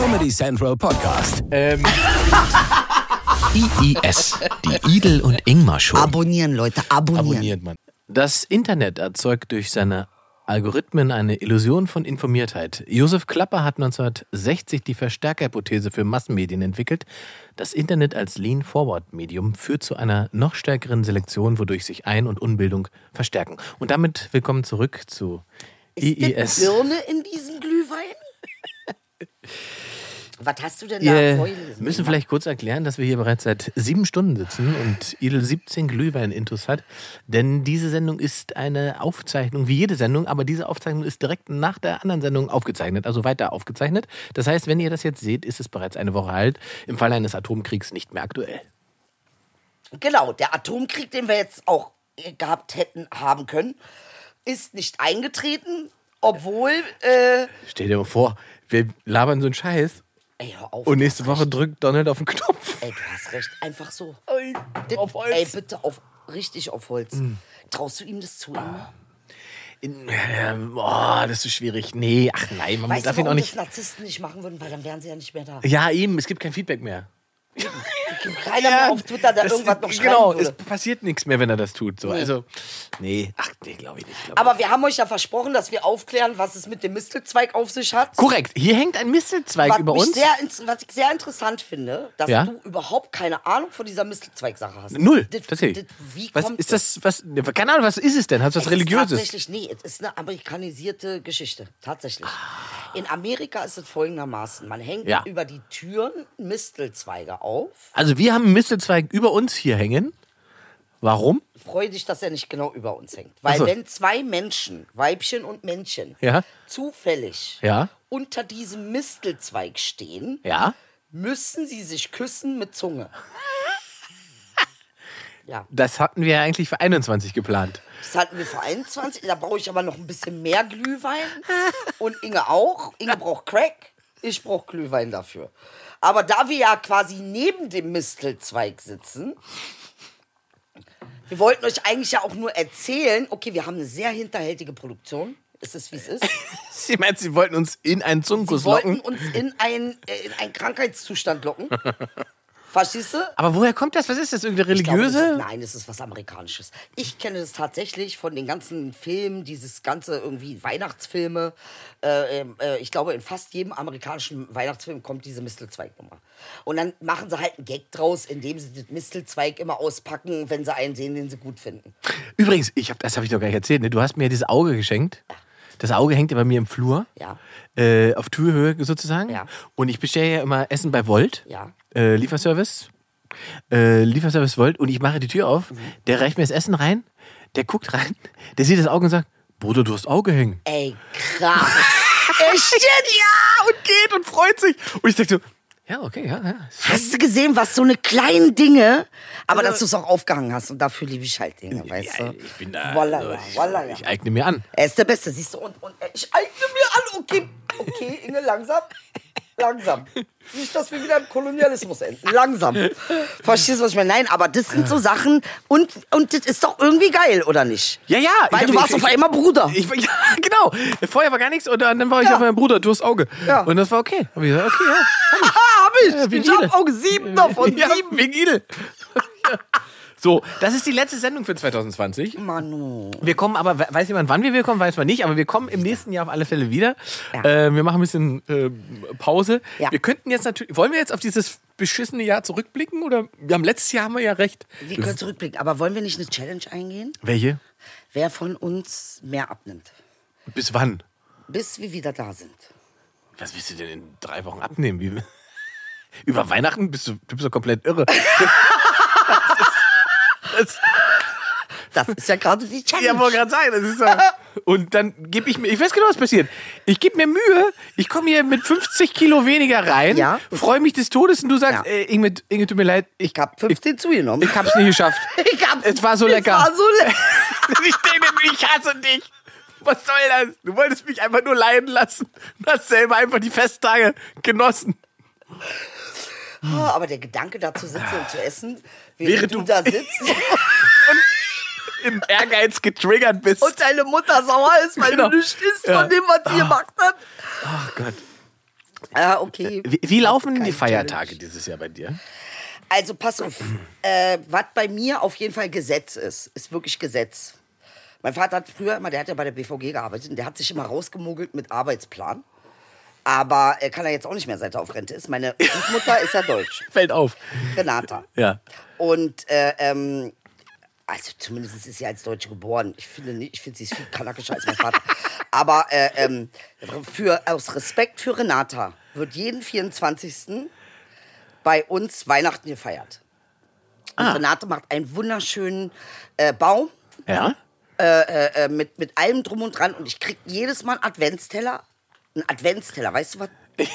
Comedy Central Podcast. Ähm, IIS, die Idel und Ingmar Show. Abonnieren, Leute, abonnieren. abonniert man. Das Internet erzeugt durch seine Algorithmen eine Illusion von Informiertheit. Josef Klapper hat 1960 die Verstärkerhypothese für Massenmedien entwickelt. Das Internet als Lean-Forward-Medium führt zu einer noch stärkeren Selektion, wodurch sich Ein- und Unbildung verstärken. Und damit willkommen zurück zu Ist denn IIS. Birne in diesem Glühwein? Was hast du denn da Wir vorgelesen? müssen vielleicht kurz erklären, dass wir hier bereits seit sieben Stunden sitzen und Idel 17 Glühwein-Intus hat. Denn diese Sendung ist eine Aufzeichnung, wie jede Sendung, aber diese Aufzeichnung ist direkt nach der anderen Sendung aufgezeichnet, also weiter aufgezeichnet. Das heißt, wenn ihr das jetzt seht, ist es bereits eine Woche alt, im Fall eines Atomkriegs nicht mehr aktuell. Genau, der Atomkrieg, den wir jetzt auch gehabt hätten haben können, ist nicht eingetreten, obwohl. Äh, Stell dir mal vor, wir labern so einen Scheiß ey, hör auf. und nächste Woche recht. drückt Donald auf den Knopf. Ey, du hast recht. Einfach so. Ey, Das- auf Holz. Ey, bitte auf, richtig auf Holz. Traust du ihm das zu? Inge? In, äh, boah, das ist schwierig. Nee, ach nein, man Weißt darf du, ihn auch nicht. das Narzissten nicht machen würden? Weil dann wären sie ja nicht mehr da. Ja, eben, es gibt kein Feedback mehr. Keiner mehr auf Twitter, der das- irgendwas noch schreiben Genau, würde. es passiert nichts mehr, wenn er das tut. So. Also, nee, ach, nee, glaube ich nicht. Glaub Aber wir haben euch ja versprochen, dass wir aufklären, was es mit dem Mistelzweig auf sich hat. Korrekt, hier hängt ein Mistelzweig Was, über uns. Sehr, was ich sehr interessant finde, dass Ja? du überhaupt keine Ahnung von dieser Mistelzweig-Sache hast. Null, Das- tatsächlich. das- Wie was kommt ist das? Was, keine Ahnung, was ist es denn? Hat es was Es Religiöses? Tatsächlich, nee, es ist eine amerikanisierte Geschichte. Tatsächlich. In Amerika ist es folgendermaßen: Man hängt Ja. über die Türen Mistelzweige auf. Also, wir haben einen Mistelzweig über uns hier hängen. Warum? Freu dich, dass er nicht genau über uns hängt. Weil, so. wenn zwei Menschen, Weibchen und Männchen, Ja. zufällig Ja. unter diesem Mistelzweig stehen, Ja. müssen sie sich küssen mit Zunge. Ja, Das hatten wir ja eigentlich für 21 geplant. das hatten wir für 21. Da brauche ich aber noch ein bisschen mehr Glühwein. Und Inge auch. Inge braucht Crack. Ich brauche Glühwein dafür. Aber da wir ja quasi neben dem Mistelzweig sitzen, wir wollten euch eigentlich ja auch nur erzählen, okay, wir haben eine sehr hinterhältige Produktion. Ist es, wie es ist? Sie meint, Sie wollten uns in einen Zungenkuss Sie wollten locken. uns in, ein, äh, in einen Krankheitszustand locken. Verstehst du? Aber woher kommt das? Was ist das? Irgendeine Ich glaube, religiöse? das ist, nein, es ist was Amerikanisches. Ich kenne das tatsächlich von den ganzen Filmen, dieses ganze irgendwie Weihnachtsfilme. Äh, ähm, äh, ich glaube, in fast jedem amerikanischen Weihnachtsfilm kommt diese Mistelzweignummer. Und dann machen sie halt einen Gag draus, indem sie den Mistelzweig immer auspacken, wenn sie einen sehen, den sie gut finden. Übrigens, ich hab, das habe ich doch gar nicht erzählt. Ne? Du hast mir dieses Auge geschenkt. Das Auge hängt ja bei mir im Flur. Ja. Äh, auf Türhöhe sozusagen. Ja. Und ich bestelle ja immer Essen bei Volt. Ja. Äh, Lieferservice. Äh, Lieferservice Volt. Und ich mache die Tür auf. Mhm. Der reicht mir das Essen rein. Der guckt rein. Der sieht das Auge und sagt: Bruder, du hast Auge hängen. Ey, krass. Echt jetzt? Ja, und geht und freut sich. Und ich denke so: Ja, okay, ja, ja. Hast du gesehen, was so eine kleinen Dinge, aber dass du es auch aufgehangen hast und dafür liebe ich halt Dinge, weißt du? Ja, ich bin da. Wallala, also ich, wallala. ich eigne mir an. Er ist der Beste, siehst du? Und, und ich eigne mir an. Okay, okay, Inge, langsam. Langsam. Nicht, dass wir wieder im Kolonialismus enden. Langsam. Verstehst du, was ich meine? Nein, aber das sind so Sachen. Und, und das ist doch irgendwie geil, oder nicht? Ja, ja. Weil ich du hab- warst ich, auf einmal Bruder. Ich, ja, genau. Vorher war gar nichts und dann war ich Ja. auf meinem Bruder, du hast Auge. Ja. Und das war okay. Hab ich gesagt, okay, ja. Haha, hab ich. Ja, ich hab Auge sieben davon. ja, Sieben. wegen Idel. So, das ist die letzte Sendung für 2020. Manu. Wir kommen aber, we- weiß jemand, wann wir wiederkommen, weiß man nicht, aber wir kommen im nächsten Jahr auf alle Fälle wieder. Ja. Äh, wir machen ein bisschen äh, Pause. Ja. Wir könnten jetzt natürlich, wollen wir jetzt auf dieses beschissene Jahr zurückblicken oder wir haben letztes Jahr haben wir ja recht. Wir können zurückblicken. Aber wollen wir nicht eine Challenge eingehen? Welche? Wer von uns mehr abnimmt? Bis wann? Bis wir wieder da sind. Was willst du denn in drei Wochen abnehmen? Wie, über Weihnachten bist du, du bist doch komplett irre. das ist, Das ist ja gerade die Challenge. ja, wollte gerade sagen. Das ist ja, und dann gebe ich mir, ich weiß genau, was passiert. Ich gebe mir Mühe, ich komme hier mit 50 Kilo weniger rein, Ja. freue mich des Todes und du sagst, Ja. äh, Inge, Inge, tut mir leid, ich, Ich hab 15 zugenommen. ich hab's nicht geschafft. Ich hab's- Es war so lecker. Es war so lecker. ich denke ich hasse dich. Was soll das? Du wolltest mich einfach nur leiden lassen. Du hast selber einfach die Festtage genossen. Ah, Aber der Gedanke, da zu sitzen und zu essen, während du, du- da sitzt Im Ehrgeiz getriggert bist. und deine Mutter sauer ist, weil Genau. du nichts isst Ja. von dem, was sie gemacht hat. Ach Gott. Ah, okay. Wie, wie laufen denn die Feiertage Challenge. dieses Jahr bei dir? Also pass auf, äh, was bei mir auf jeden Fall Gesetz ist, ist wirklich Gesetz. Mein Vater hat früher immer, der hat ja bei der BVG gearbeitet und der hat sich immer rausgemogelt mit Arbeitsplan. Aber er kann er jetzt auch nicht mehr, seit er auf Rente ist. Meine Mutter ist ja deutsch, Fällt auf. Renata. Ja. Und äh, ähm, also zumindest ist sie als Deutsche geboren. Ich finde, nicht, ich finde sie ist viel kanakischer als mein Vater. Aber äh, ähm, für, aus Respekt für Renata wird jeden 24. bei uns Weihnachten gefeiert. Und Ah. Renate macht einen wunderschönen äh, Baum Ja? äh, mit, mit allem drum und dran. Und ich krieg jedes Mal einen Adventsteller. Einen Adventsteller, weißt du was?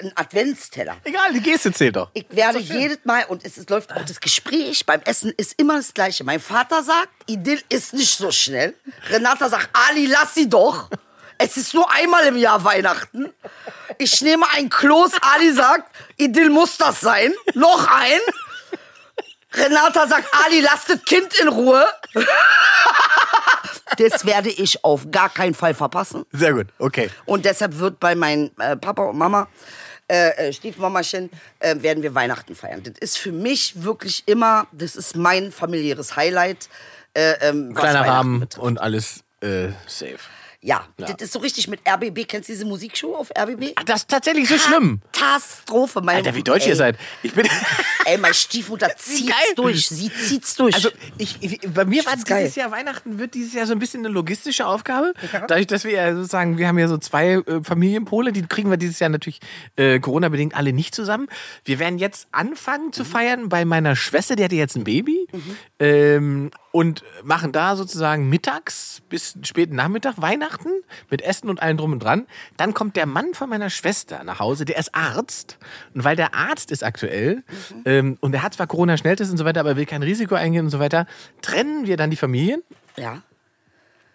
Ein Adventsteller. Egal, die Geste zählt doch. Ich werde jedes Mal, und es, es läuft auch das Gespräch beim Essen, ist immer das Gleiche. Mein Vater sagt, Idyll ist nicht so schnell. Renata sagt, Ali, lass sie doch. Es ist nur einmal im Jahr Weihnachten. Ich nehme ein Kloß. Ali sagt, Idyll muss das sein. Noch ein. Renata sagt, Ali, lass das Kind in Ruhe. Das werde ich auf gar keinen Fall verpassen. Sehr gut, okay. Und deshalb wird bei meinen äh, Papa und Mama, äh, äh, Stiefmamachen, äh, werden wir Weihnachten feiern. Das ist für mich wirklich immer, das ist mein familiäres Highlight. Äh, ähm, Kleiner Rahmen und alles äh, safe. Ja, Ja. das ist so richtig mit RBB. Kennst du diese Musikshow auf RBB? Ach, das ist tatsächlich so schlimm. Katastrophe. Meine, Alter, wie deutsch ey, ihr seid. Ich bin. Ey, meine Stiefmutter zieht's geil. durch. Sie zieht's durch. Also ich, ich, bei mir war dieses geil. Jahr Weihnachten wird dieses Jahr so ein bisschen eine logistische Aufgabe. Dadurch, dass wir ja sozusagen, wir haben ja so zwei äh, Familienpole, die kriegen wir dieses Jahr natürlich äh, Corona-bedingt alle nicht zusammen. Wir werden jetzt anfangen zu feiern bei meiner Schwester, die hatte jetzt ein Baby. Ähm, und machen da sozusagen mittags bis späten Nachmittag Weihnachten mit Essen und allem drum und dran. Dann kommt der Mann von meiner Schwester nach Hause, der ist Arzt. Und weil der Arzt ist aktuell ähm, und er hat zwar Corona-Schnelltest und so weiter, aber will kein Risiko eingehen und so weiter, trennen wir dann die Familien. ja.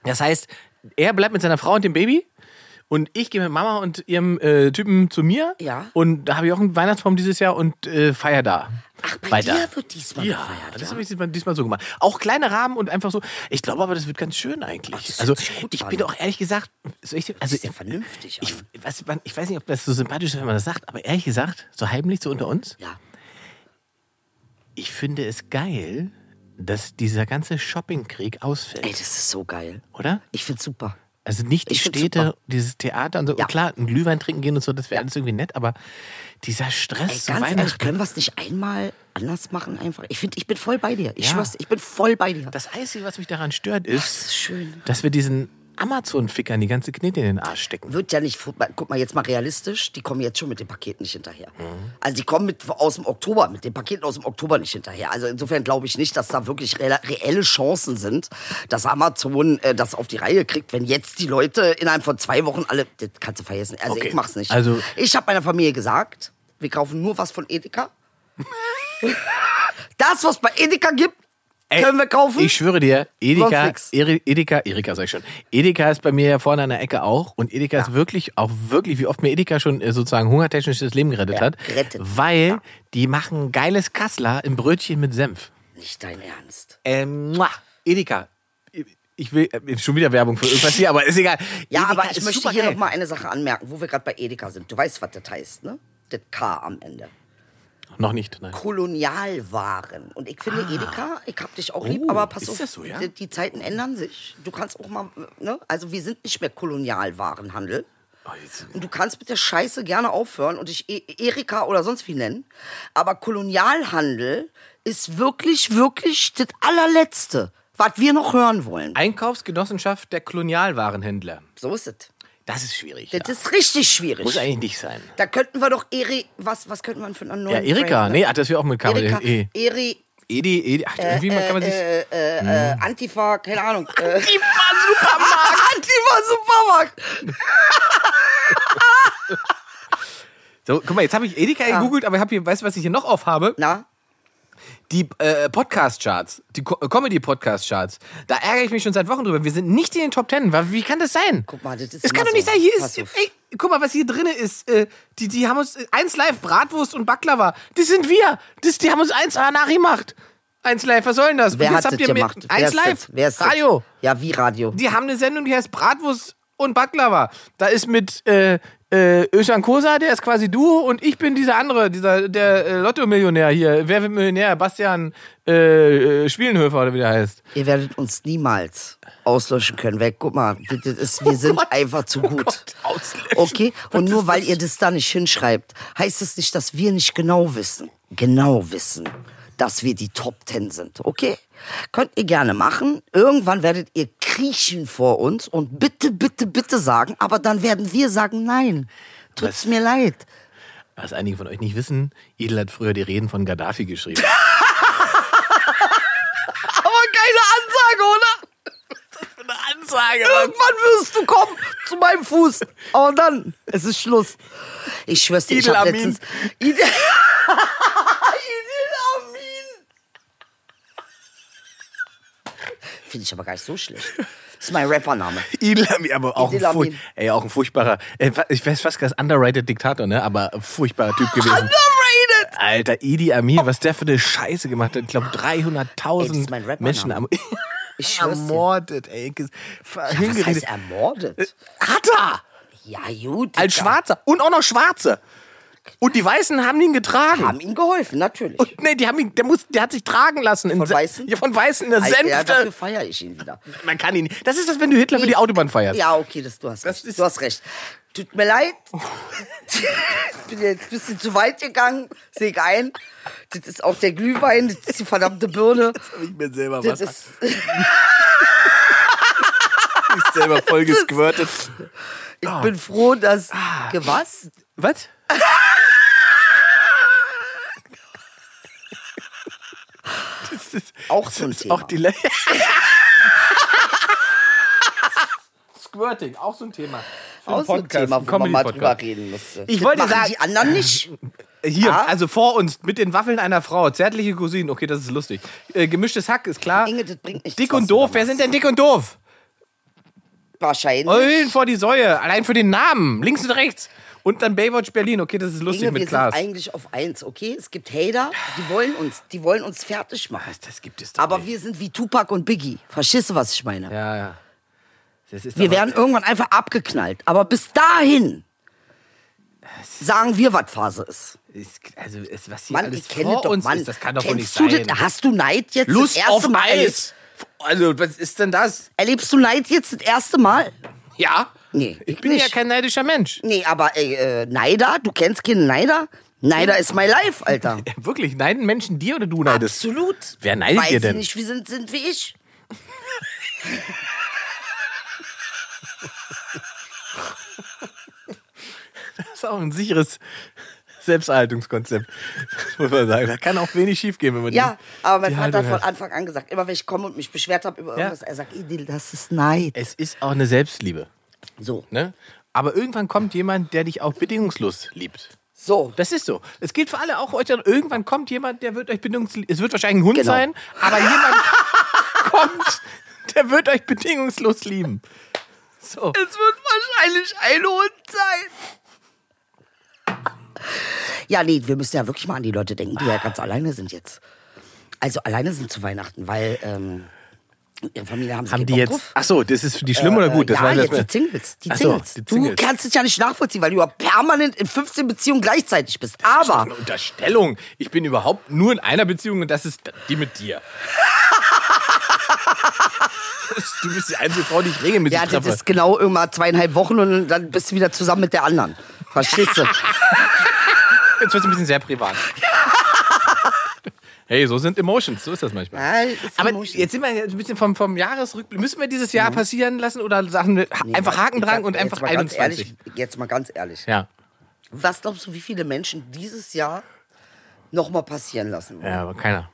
Das heißt, er bleibt mit seiner Frau und dem Baby. Und ich gehe mit Mama und ihrem äh, Typen zu mir. Ja. Und da habe ich auch einen Weihnachtsbaum dieses Jahr und äh, feier da. Ach, bei weiter. dir wird diesmal Ja, gefeiert. das habe ich diesmal, diesmal so gemacht. Auch kleine Rahmen und einfach so. Ich glaube aber, das wird ganz schön eigentlich. Ach, also ich an. bin auch ehrlich gesagt, soll ich, also ist ja vernünftig Ich, was, man- ich weiß nicht, ob das so sympathisch ist, wenn man das sagt, aber ehrlich gesagt, so heimlich so unter uns, Ja. ich finde es geil, dass dieser ganze Shoppingkrieg ausfällt, Ey, das ist so geil. oder? Ich find's super. Also nicht die Städte, dieses Theater und so. Ja. Klar, ein Glühwein trinken gehen und so, das wäre alles irgendwie nett, aber dieser Stress Ey, ganz ehrlich, können wir es nicht einmal anders machen einfach? Ich finde, ich bin voll bei dir. Ich Ja. schwör's, ich bin voll bei dir. Das Einzige, was mich daran stört, das ist, ist schön. dass wir diesen Amazon-Fickern die ganze Knete in den Arsch stecken. Wird ja nicht, guck mal jetzt mal realistisch, die kommen jetzt schon mit den Paketen nicht hinterher. Mhm. Also die kommen mit, aus dem Oktober, mit den Paketen aus dem Oktober nicht hinterher. Also insofern glaube ich nicht, dass da wirklich reelle, reelle Chancen sind, dass Amazon äh, das auf die Reihe kriegt, wenn jetzt die Leute innerhalb von zwei Wochen alle, das kannst du vergessen. Also Okay. ich mach's nicht. Also- ich habe meiner Familie gesagt, wir kaufen nur was von Edeka. das, was bei Edeka gibt, Ey, können wir kaufen. Ich schwöre dir, Edeka, Edeka, Erika sag ich schon. Edeka ist bei mir ja vorne an der Ecke auch. Und Edeka ist wirklich, auch wirklich, wie oft mir Edeka schon äh, sozusagen hungertechnisch das Leben gerettet Ja, hat. gerettet. Weil Ja. die machen geiles Kassler im Brötchen mit Senf. nicht dein Ernst. Ähm, Edeka. Ich will äh, schon wieder Werbung für irgendwas hier, aber ist egal. Ja, Edeka aber ich möchte hier noch mal eine Sache anmerken, wo wir gerade bei Edeka sind. Du weißt, was das heißt, ne? Das K am Ende. Noch nicht, nein. Kolonialwaren. Und ich finde, Edeka, ich hab dich auch lieb, Oh, aber pass auf, so, ja? die, die Zeiten ändern sich. Du kannst auch mal, ne? Also wir sind nicht mehr Kolonialwarenhandel. Oh, Und du kannst mit der Scheiße gerne aufhören und dich E- Erika oder sonst wie nennen. Aber Kolonialhandel ist wirklich, wirklich das allerletzte, was wir noch hören wollen. Einkaufsgenossenschaft der Kolonialwarenhändler. So ist es. Das ist schwierig. Das ja. ist richtig schwierig. Muss eigentlich nicht sein. Da könnten wir doch Eri, was, was könnten wir für einen neuen Ja, Erika. Brand, Nee, ach, das wäre auch mit K. Erika, E. Eri, Edi, Edi. Ach, irgendwie kann man sich. äh, äh, äh, Antifa, keine Ahnung. Äh, Antifa Supermarkt! Antifa Supermarkt. So, guck mal, jetzt habe ich Edeka gegoogelt, aber ich habe hier, weißt du, was ich hier noch aufhabe? Na, Die äh, Podcast-Charts, die Co Comedy-Podcast-Charts. Da ärgere ich mich schon seit Wochen drüber. Wir sind nicht in den Top Ten. Wie kann das sein? Guck mal, das ist Es kann doch nicht so. sein, hier ist. Ey, guck mal, was hier drin ist. Äh, die, die haben uns. äh, Eins live, Bratwurst und Baklava. Das sind wir. Das, die haben uns eins nachgemacht. Eins live, was soll denn das? wer hat das habt ihr mir- gemacht? Eins live. Das? Wer ist das? Radio. Ja, wie Radio? Die haben eine Sendung, die heißt Bratwurst und Baklava. Da ist mit äh, äh, Özcan Kosa, der ist quasi du und ich bin dieser andere, dieser der äh, Lotto-Millionär hier. Wer wird Millionär? Bastian äh, äh, Schwielenhöfer oder wie der heißt. Ihr werdet uns niemals auslöschen können. Weil, guck mal, das ist, wir sind einfach zu gut. Gott, auslöschen. Okay? Und nur weil das? ihr das da nicht hinschreibt, heißt es nicht, dass wir nicht genau wissen. Genau wissen, dass wir die Top Ten sind. Okay? Könnt ihr gerne machen. Irgendwann werdet ihr kriechen vor uns und bitte, bitte, bitte sagen. Aber dann werden wir sagen, nein. Tut's Was? mir leid. Was einige von euch nicht wissen, Idel hat früher die Reden von Gaddafi geschrieben. Aber keine Ansage, oder? Eine Ansage. Irgendwann wirst du kommen zu meinem Fuß. Aber dann, es ist Schluss. Ich schwör's dir, ich hab letztens... Idil, Idil Amin. Finde ich aber gar nicht so schlecht. Das ist mein Rappername. Idel Amin, aber auch ein, Idil Amin. ey, auch ein furchtbarer, äh, ich weiß fast gar underrated Diktator, ne? Aber ein furchtbarer Typ gewesen. Underrated! Alter, Idi Amin, was der für eine Scheiße gemacht hat. Ich glaube, Ey, das 300.000 ist mein Rappername. Menschen am Ich ermordet, ey. ges- Was heißt ermordet? Hat er! Ja, gut. Als. Schwarzer. Und auch noch Schwarze. Und die Weißen haben ihn getragen. Haben ihm geholfen, natürlich. Und nee, die haben ihn, der, muss, der hat sich tragen lassen. In Von Se- Weißen? Ja, von Weißen in der Alter, ja, dafür feiere ich ihn wieder. Man kann ihn nicht. Das ist das, wenn du Hitler für die Autobahn feierst. Ja, okay, das, du hast Das recht. ist- Du hast recht. Tut mir leid. ich bin jetzt ein bisschen zu weit gegangen. Sehe ich ein. Das ist auch der Glühwein, das ist die verdammte Birne. Ich bin selber Das was. Ich bin selber voll gesquirtet. ich bin froh, dass. Ah. Was? Was? Das ist Auch so ein ist Thema. Auch die Le Squirting, auch so ein Thema. Auch so ein Podcast, Thema, wo man mal drüber reden müsste. Ich wollte sagen- die anderen nicht. Hier, Ah? also vor uns mit den Waffeln einer Frau, zärtliche Cousinen, okay, das ist lustig. Äh, gemischtes Hack ist klar. Inge, das bringt nichts, dick und doof, wer sind denn dick und doof? Wahrscheinlich. Eulen vor die Säue, allein für den Namen, links und rechts. Und dann Baywatch Berlin, okay, das ist lustig Inge, mit wir Klaas. sind eigentlich auf eins, okay? Es gibt Hater, die wollen uns, die wollen uns fertig machen. Das gibt es doch Aber nicht. wir sind wie Tupac und Biggie. Verstehst du, was ich meine? Ja, ja. Wir werden irgendwann einfach abgeknallt. Aber bis dahin sagen wir, was Phase ist. Ist, also, ist, was hier Mann, alles ich vor doch, uns Mann. ist, das kann doch wohl nicht sein. das? Hast du Neid jetzt Lust das erste auf Mal? Eis. Also, was ist denn das? Erlebst du Neid jetzt das erste Mal? Ja? Nee, Ich ich bin ja nicht. kein neidischer Mensch. Nee, aber ey, äh, Neider? Du kennst keinen Neider? Neider ist my life, Alter. Ja, wirklich, neiden Menschen dir oder du neidest? Absolut. Wer neidet Weil dir denn? nicht wie sind, sind wie ich. Das ist auch ein sicheres Selbsterhaltungskonzept. Muss man sagen. Da kann auch wenig schief gehen, wenn man Ja, die, aber mein die Vater Haltung hat von. Anfang an gesagt, immer wenn ich komme und mich beschwert habe über Ja. irgendwas, er sagt, Idil, das ist Neid. Es ist auch eine Selbstliebe. So. Ne? Aber irgendwann kommt jemand, der dich auch bedingungslos liebt. So. Das ist so. Es gilt für alle, auch euch. Irgendwann kommt jemand, der wird euch bedingungslos. Es wird wahrscheinlich ein Hund Genau. sein, aber jemand kommt, der wird euch bedingungslos lieben. So. Es wird wahrscheinlich ein Hund sein. Ja, nee, wir müssen ja wirklich mal an die Leute denken, die ja ganz alleine sind jetzt. Also alleine sind zu Weihnachten, weil ähm, ihre Familie haben sie Haben die jetzt. drauf. Ach so, das ist für die schlimm oder gut? Das ja, war das jetzt die Singles. Die so, Singles. die Du Singles. kannst es ja nicht nachvollziehen, weil du ja permanent in 15 Beziehungen gleichzeitig bist. Aber Eine Unterstellung. Ich bin überhaupt nur in einer Beziehung und das ist die mit dir. du bist die einzige Frau, die ich regelmäßig ja, das treffe. ist genau irgendwann zweieinhalb Wochen und dann bist du wieder zusammen mit der anderen. Verstehst du? Jetzt wird es ein bisschen sehr privat. Hey, so sind Emotions, so ist das manchmal. Ja, ist Aber Emotion. jetzt sind wir jetzt ein bisschen vom, vom Jahresrückblick. Müssen wir dieses Jahr passieren lassen oder sagen wir einfach Haken dran sag und jetzt einfach mal ganz 21? Ehrlich, jetzt mal ganz ehrlich. Ja. Was glaubst du, wie viele Menschen dieses Jahr noch mal passieren lassen? wollen? ja, aber keiner.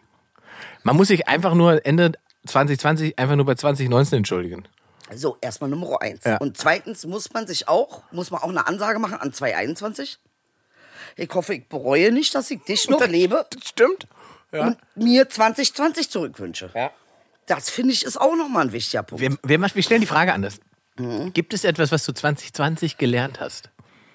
Man muss sich einfach nur Ende 2020 einfach nur bei 2019 entschuldigen. So, erstmal Nummer eins. Ja. Und zweitens muss man sich auch, muss man auch eine Ansage machen an 2021. Ich hoffe, ich bereue nicht, dass ich dich noch lebe Das stimmt. Ja. und mir 2020 zurückwünsche. ja. Das finde ich ist auch nochmal ein wichtiger Punkt. Wir, wir, stellen die Frage anders. Mhm. Gibt es etwas, was du 2020 gelernt hast?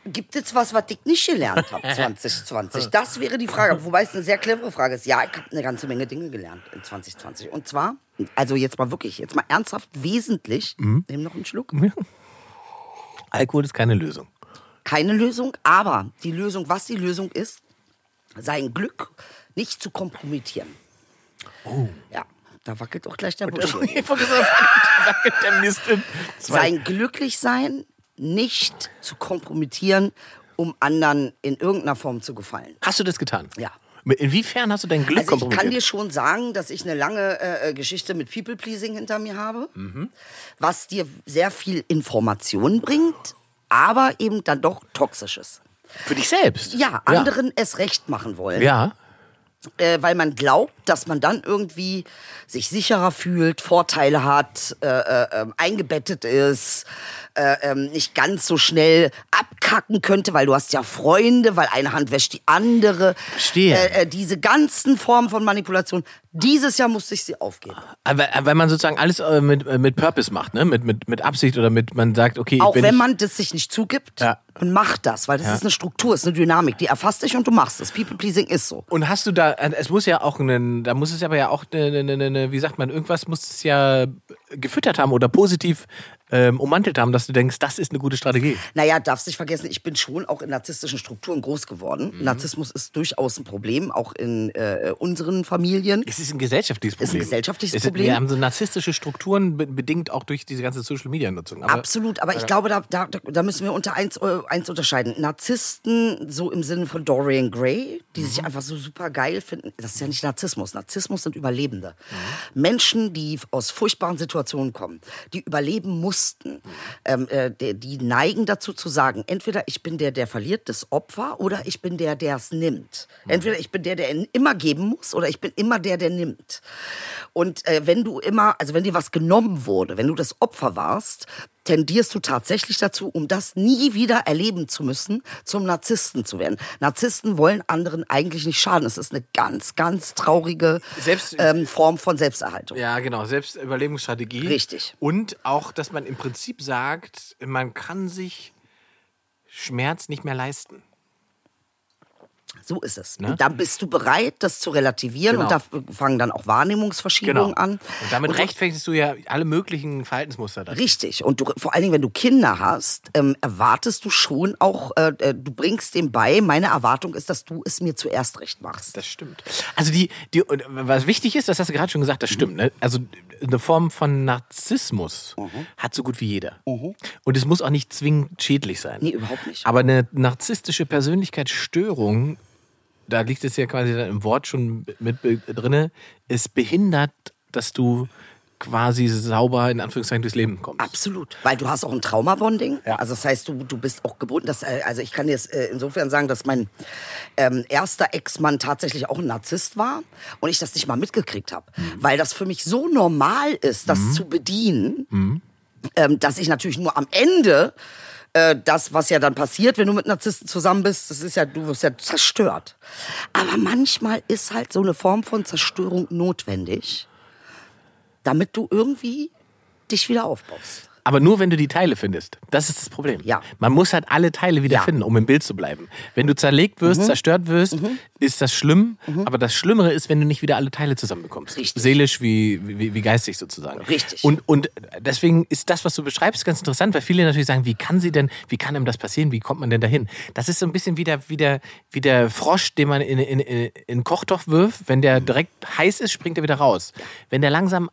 Gibt es was, was ich nicht gelernt habe 2020? Das wäre die Frage. Wobei es eine sehr clevere Frage ist. Ja, ich habe eine ganze Menge Dinge gelernt in 2020. Und zwar, also jetzt mal wirklich, jetzt mal ernsthaft, wesentlich. Mhm. Nimm noch einen Schluck. Alkohol ist keine Lösung. Keine Lösung, aber die Lösung, was die Lösung ist, sein Glück nicht zu kompromittieren. Oh. Ja, da wackelt auch gleich der Busch. Mist Sein Glücklichsein nicht zu kompromittieren, um anderen in irgendeiner Form zu gefallen. Hast du das getan? Ja. Inwiefern hast du dein Glück Also ich kann dir schon sagen, dass ich eine lange äh, äh, Geschichte mit People-Pleasing hinter mir habe, Mhm. was dir sehr viel Information bringt, aber eben dann doch toxisches. Für dich selbst? Ja, anderen es recht machen wollen. Ja. äh, weil man glaubt, dass man dann irgendwie sich sicherer fühlt, Vorteile hat, äh, äh, ähm, eingebettet ist, äh, ähm, nicht ganz so schnell abkacken könnte, weil du hast ja Freunde, weil eine Hand wäscht die andere. Verstehe. Äh, äh, diese ganzen Formen von Manipulation. Dieses Jahr musste ich sie aufgeben. Aber, weil man sozusagen alles äh, mit, äh, mit Purpose macht, ne? Mit, mit, mit Absicht oder mit, man sagt, okay, Auch wenn ich, man das sich nicht zugibt Ja. und macht das, weil das ist eine Struktur, ist eine Dynamik, die erfasst dich und du machst es. People pleasing ist so. Und hast du da, äh, es muss ja auch einen, da muss es aber ja auch eine, eine, eine, eine wie sagt man, irgendwas muss es ja gefüttert haben oder positiv ähm, ummantelt haben, dass du denkst, das ist eine gute Strategie. Naja, darfst nicht vergessen, ich bin schon auch in narzisstischen Strukturen groß geworden. Mhm. Narzissmus ist durchaus ein Problem, auch in äh, unseren Familien. Es ist ein gesellschaftliches Problem. Ist ein gesellschaftliches es ist, Problem. Wir haben so narzisstische Strukturen, be- bedingt auch durch diese ganze Social-Media-Nutzung. Absolut, aber ich glaube, da, da, da müssen wir unter eins, äh, eins unterscheiden. Narzissten, so im Sinne von Dorian Gray, die Mhm. sich einfach so super geil finden, das ist ja nicht Narzissmus. Narzissmus sind Überlebende. Mhm. Menschen, die aus furchtbaren Situationen kommen, die überleben mussten, Mhm. ähm, äh, die, die neigen dazu zu sagen, entweder ich bin der, der verliert, das Opfer, oder ich bin der, der es nimmt. Entweder ich bin der, der immer geben muss, oder ich bin immer der, der nimmt. Und äh, wenn du immer, also wenn dir was genommen wurde, wenn du das Opfer warst, tendierst du tatsächlich dazu, um das nie wieder erleben zu müssen, zum Narzissten zu werden. Narzissten wollen anderen eigentlich nicht schaden. Es ist eine ganz, ganz traurige Selbst- ähm, Form von Selbsterhaltung. Ja, genau, Selbstüberlebensstrategie. Richtig. Und auch, dass man im Prinzip sagt, man kann sich Schmerz nicht mehr leisten. So ist es. Ne? Dann bist du bereit, das zu relativieren Genau. und da fangen dann auch Wahrnehmungsverschiebungen an. Und damit Und du- rechtfertigst du ja alle möglichen Verhaltensmuster. Dann. Richtig. Und du, vor allen Dingen, wenn du Kinder hast, ähm, erwartest du schon auch, äh, äh, du bringst dem bei, meine Erwartung ist, dass du es mir zuerst recht machst. Das stimmt. Also die, die, was wichtig ist, das hast du gerade schon gesagt, das stimmt. Ne? Also eine Form von Narzissmus hat so gut wie jeder. Und es muss auch nicht zwingend schädlich sein. Nee, überhaupt nicht. Aber eine narzisstische Persönlichkeitsstörung, da liegt es ja quasi im Wort schon mit drinne, es behindert, dass du quasi sauber in Anführungszeichen durchs Leben kommst. Absolut. Weil du hast auch ein Traumabonding. Ja. Also das heißt, du, du bist auch gebunden. Dass, äh, also ich kann jetzt äh, insofern sagen, dass mein ähm, erster Ex-Mann tatsächlich auch ein Narzisst war und ich das nicht mal mitgekriegt habe. Mhm. Weil das für mich so normal ist, das zu bedienen, Mhm. ähm, dass ich natürlich nur am Ende äh, das, was ja dann passiert, wenn du mit Narzissten zusammen bist, das ist ja, du wirst ja zerstört. Aber manchmal ist halt so eine Form von Zerstörung notwendig, damit du irgendwie dich wieder aufbaust. Aber nur wenn du die Teile findest. Das ist das Problem. Ja. Man muss halt alle Teile wieder Ja. Mhm. finden, um im Bild zu bleiben. Wenn du zerlegt wirst, zerstört wirst, ist das schlimm. Aber das Schlimmere ist, wenn du nicht wieder alle Teile zusammenbekommst. Richtig. Seelisch wie, wie, wie geistig sozusagen. Richtig. Und, und deswegen ist das, was du beschreibst, ganz interessant, weil viele natürlich sagen, wie kann sie denn, wie kann ihm das passieren? Wie kommt man denn dahin? Das ist so ein bisschen wie der, wie der, wie der Frosch, den man in, in, in, in Kochtopf wirft. Wenn der direkt heiß ist, springt er wieder raus. Wenn der langsam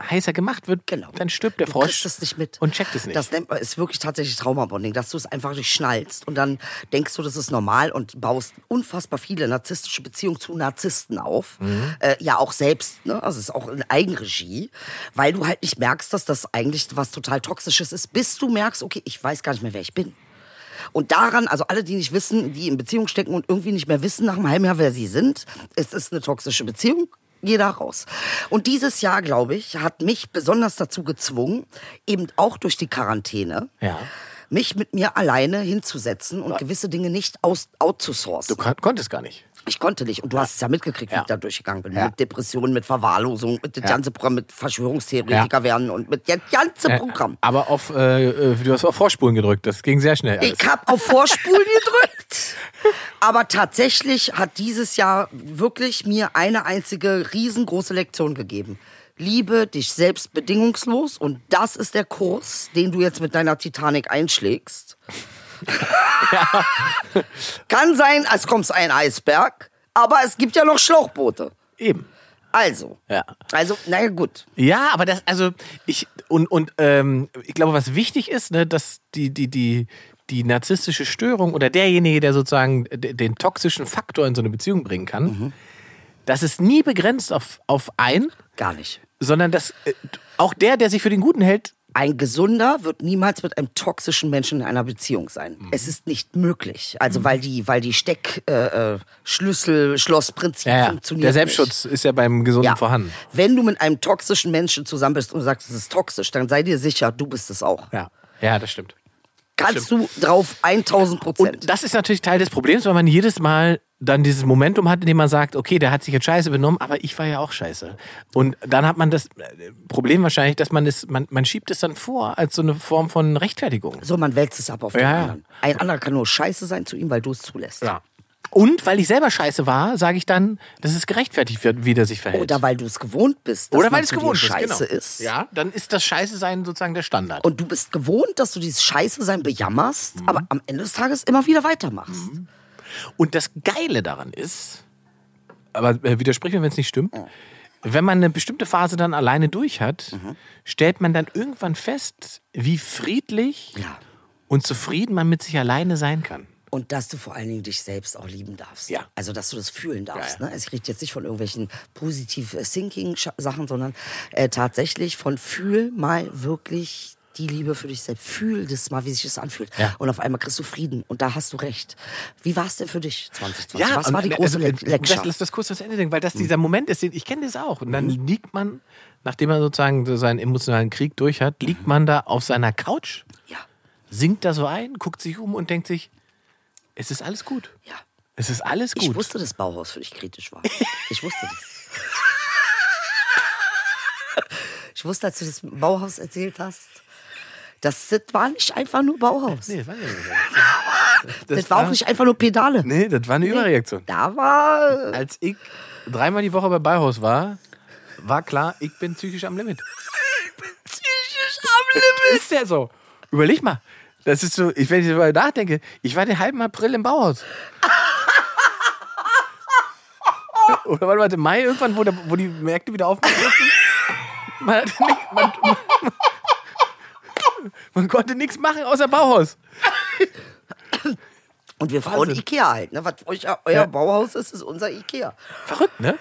heißer gemacht wird, Genau. dann stirbt der Du Frosch es nicht mit. und checkt es nicht. Das nennt man, ist wirklich tatsächlich Traumabonding, dass du es einfach nicht schnallst und dann denkst du, das ist normal und baust unfassbar viele narzisstische Beziehungen zu Narzissten auf. Mhm. Äh, ja, auch selbst, ne? also es ist auch in Eigenregie, weil du halt nicht merkst, dass das eigentlich was total Toxisches ist, bis du merkst, okay, ich weiß gar nicht mehr, wer ich bin. Und daran, also alle, die nicht wissen, die in Beziehung stecken und irgendwie nicht mehr wissen nach einem halben Jahr, wer sie sind, es ist eine toxische Beziehung. Geh da raus. Und dieses Jahr, glaube ich, hat mich besonders dazu gezwungen, eben auch durch die Quarantäne, Ja. mich mit mir alleine hinzusetzen und gewisse Dinge nicht aus, outzusourcen. Du kon konntest gar nicht. Ich konnte nicht. Und du hast es ja mitgekriegt, wie Ja. ich da durchgegangen bin. Ja. Mit Depressionen, mit Verwahrlosung, mit dem Ja. ganzen Programm, mit Verschwörungstheoretiker werden und mit dem ganzen Äh, Programm. Aber auf, äh, äh, du hast auf Vorspulen gedrückt. Das ging sehr schnell. Alles. Ich habe auf Vorspulen gedrückt. Aber tatsächlich hat dieses Jahr wirklich mir eine einzige riesengroße Lektion gegeben. Liebe dich selbst bedingungslos und das ist der Kurs, den du jetzt mit deiner Titanic einschlägst. Kann sein, als kommst ein Eisberg, aber es gibt ja noch Schlauchboote. Eben. Also. Ja. Also, naja, gut. Ja, aber das, also ich, und, und ähm, ich glaube, was wichtig ist, ne, dass die, die, die, die narzisstische Störung oder derjenige, der sozusagen den toxischen Faktor in so eine Beziehung bringen kann, Mhm. das ist nie begrenzt auf, auf ein, Gar nicht. sondern dass äh, auch der, der sich für den Guten hält, Ein Gesunder wird niemals mit einem toxischen Menschen in einer Beziehung sein. Mhm. Es ist nicht möglich. Also weil die, weil die Steck, äh, äh, Schlossprinzip ja, ja, funktioniert. der Selbstschutz ist ja beim Gesunden nicht. Ja. vorhanden. Wenn du mit einem toxischen Menschen zusammen bist und sagst, es ist toxisch, dann sei dir sicher, du bist es auch. Ja, ja, das stimmt. Kannst du drauf 1000 Prozent. Und das ist natürlich Teil des Problems, weil man jedes Mal dann dieses Momentum hat, in dem man sagt, okay, der hat sich jetzt scheiße benommen, aber ich war ja auch scheiße. Und dann hat man das äh, Problem wahrscheinlich, dass man es, man, man schiebt es dann vor als so eine Form von Rechtfertigung. So, man wälzt es ab auf den ja. anderen. Ein anderer kann nur scheiße sein zu ihm, weil du es zulässt. Ja. Und weil ich selber scheiße war, sage ich dann, dass es gerechtfertigt wird, wie der sich verhält. Oder weil du es gewohnt bist, dass Oder weil es gewohnt ist, scheiße genau. ist. Ja, dann ist das Scheiße sein sozusagen der Standard. Und du bist gewohnt, dass du dieses Scheiße sein bejammerst, Mhm. aber am Ende des Tages immer wieder weitermachst. Und das Geile daran ist, aber äh, widersprich mir, wenn es nicht stimmt, wenn man eine bestimmte Phase dann alleine durch hat, Mhm. stellt man dann irgendwann fest, wie friedlich Ja. und zufrieden man mit sich alleine sein kann. Und dass du vor allen Dingen dich selbst auch lieben darfst. Ja. Also, dass du das fühlen darfst. Ja, Ne? Es riecht jetzt nicht von irgendwelchen positiv äh, Thinking-Sachen, sondern äh, tatsächlich von fühl mal wirklich die Liebe für dich selbst. Fühl das mal, wie sich das anfühlt. Ja. Und auf einmal kriegst du Frieden. Und da hast du recht. Wie war es denn für dich 2020? Was und, war die äh, große also, Le äh, Lecture? Lass, lass das kurz zu Ende denken, weil das dieser Moment ist, ich kenne das auch. Und dann liegt man, nachdem man sozusagen so seinen emotionalen Krieg durch hat, liegt man da auf seiner Couch, ja, sinkt da so ein, guckt sich um und denkt sich, es ist alles gut. ja. Es ist alles gut. Ich wusste, dass Bauhaus für dich kritisch war. Ich wusste das. Ich wusste, als du das Bauhaus erzählt hast, das, das war nicht einfach nur Bauhaus. Nee, das war, nicht so. das, war auch nicht einfach nur Pedale. Nee, das war eine Überreaktion. Da war. Als ich dreimal die Woche bei Bauhaus war, war klar, ich bin psychisch am Limit. Psychisch am Limit. Ist ja so. Überleg mal. Das ist so, ich, wenn ich darüber nachdenke, ich war den halben April im Bauhaus. Oder warte, warte, Mai irgendwann, wo, der, wo die Märkte wieder aufmachen? Man, nicht, man, man, man konnte nichts machen außer Bauhaus. Und wir Frauen Wahnsinn. Ikea halt. Ne? Was euch, euer Ja. Bauhaus ist, ist unser Ikea. Verrückt, ne?